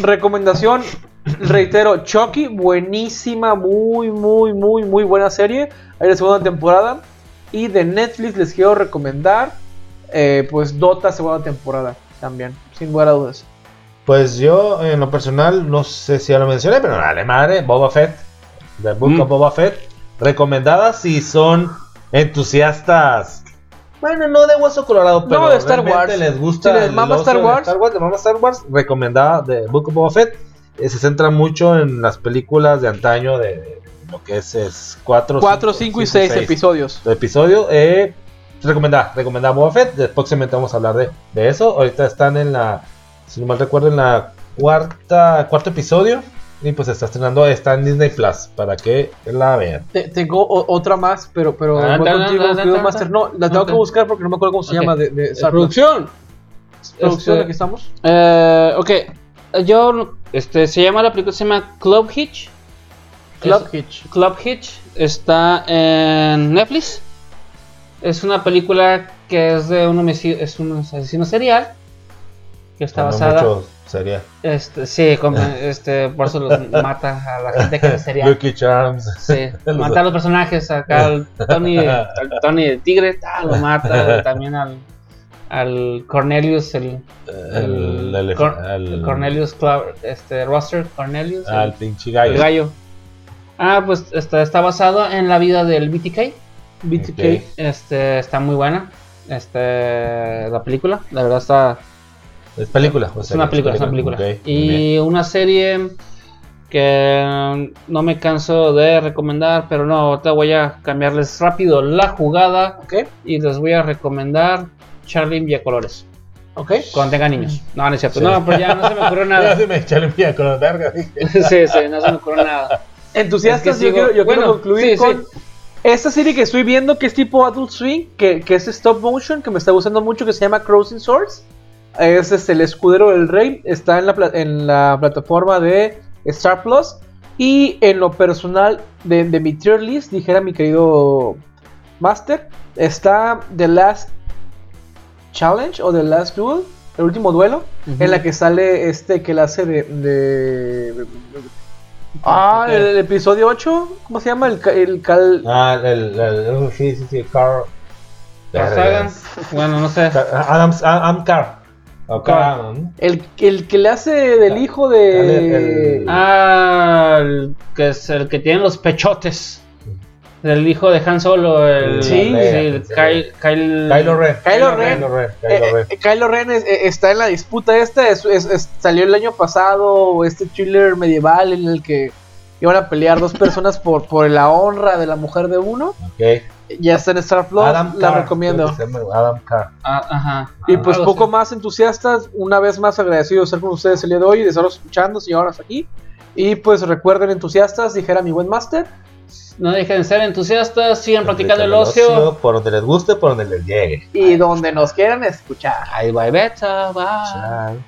Recomendación, reitero, Chucky, buenísima, muy, muy, muy, muy buena serie. Hay la segunda temporada. Y de Netflix les quiero recomendar, eh, pues Dota segunda temporada también, sin lugar a dudas. Pues yo, en lo personal, no sé si ya lo mencioné, pero vale madre, Boba Fett, The Book Mm. of Boba Fett, recomendadas si son entusiastas. Bueno, no de Hueso Colorado, pero No, de Star Wars. les gusta. Si les mama Star de Wars. Star Wars, les mama Star Wars, recomendada de Book of Boba Fett. Eh, se centra mucho en las películas de antaño de, de lo que es, es 4, 4, 5 y 6 episodios. episodio. Eh, recomendada, recomendada Boba Fett. Después vamos a hablar de, de eso. Ahorita están en la, si no mal recuerdo, en la cuarta, cuarto episodio. Y pues está estrenando, está en Disney Plus para que la vean. Te- tengo otra más, pero, pero Ah, voy ta- contigo, Master. No, la tengo Ok. que buscar porque no me acuerdo cómo se Ok. llama de, de Eh, producción. Producción, Este, aquí estamos. Eh, ok, yo, este, se llama la película, se llama Club Hitch. Club Es- Hitch. Club Hitch está en Netflix. Es una película que es de un homicidio, es un asesino serial que está No basada, mucho sería. este, sí, como, este, por eso los mata a la gente que es serial. Lucky Charms. Sí, mata a los personajes, acá al Tony, al Tony de Tigre, ah, lo mata, también al, al Cornelius, el, El, el, Cor- el- el Cornelius Club, este, Roster Cornelius, el- pinche gallo. gallo. Ah, pues está, está basado en la vida del BTK, BTK. Este, está muy buena, este, la película, la verdad está, Es película. o es una película, es una película. Y una serie que no me canso de recomendar, pero no, ahorita voy a cambiarles rápido la jugada Ok, y les voy a recomendar Charlie Villacolores, ok. cuando tengan niños. No, no es cierto, Sí. no, pero ya no se me ocurrió Ya nada. se me vergas. dije. sí, sí, no se me ocurrió nada. Entusiastas, Es que yo, quiero, yo quiero concluir sí, con sí. esta serie que estoy viendo que es tipo Adult Swing, que, que es stop motion, que me está gustando mucho, que se llama Crossing Swords. Es este, el escudero del rey, está en la, en la plataforma de Star Plus. Y en lo personal de, de mi tier list, dijera mi querido Master, está The Last Challenge o The Last Duel, el último duelo, en la que sale este que la hace de... de- Ah, Ok. el, el episodio 8, ¿cómo se llama? El, el cal... Ah, el, el, el- sí, sí, sí, Carl. Sagan, bueno, no sé. Adam, Adam Carr. O Carl, ¿no? El, el que le hace del hijo de... El- el- Ah, el que es el que tiene los pechotes. El hijo de Han Solo, el, Sí. el Kyle, Kyle- Kylo Ren. Kylo Ren. Kylo Ren. Eh, Kylo Ren. eh, Kylo Ren es- eh, está en la disputa esta, es- es- es- salió el año pasado este thriller medieval en el que iban a pelear dos personas por, por la honra de la mujer de uno. Ok. Ya está en Star Plus, Adam la Carr, recomiendo. Adam Carr. Ah, ajá. Y pues Algo poco más entusiastas, una vez más agradecido de estar con ustedes el día de hoy de estarlos escuchando y ahora aquí. Y pues recuerden entusiastas, dijera mi buen máster. No dejen de ser entusiastas, sigan practicando el ocio. Por donde les guste, por donde les llegue. Y donde nos quieran escuchar. Ahí va, beta, bye. Chao.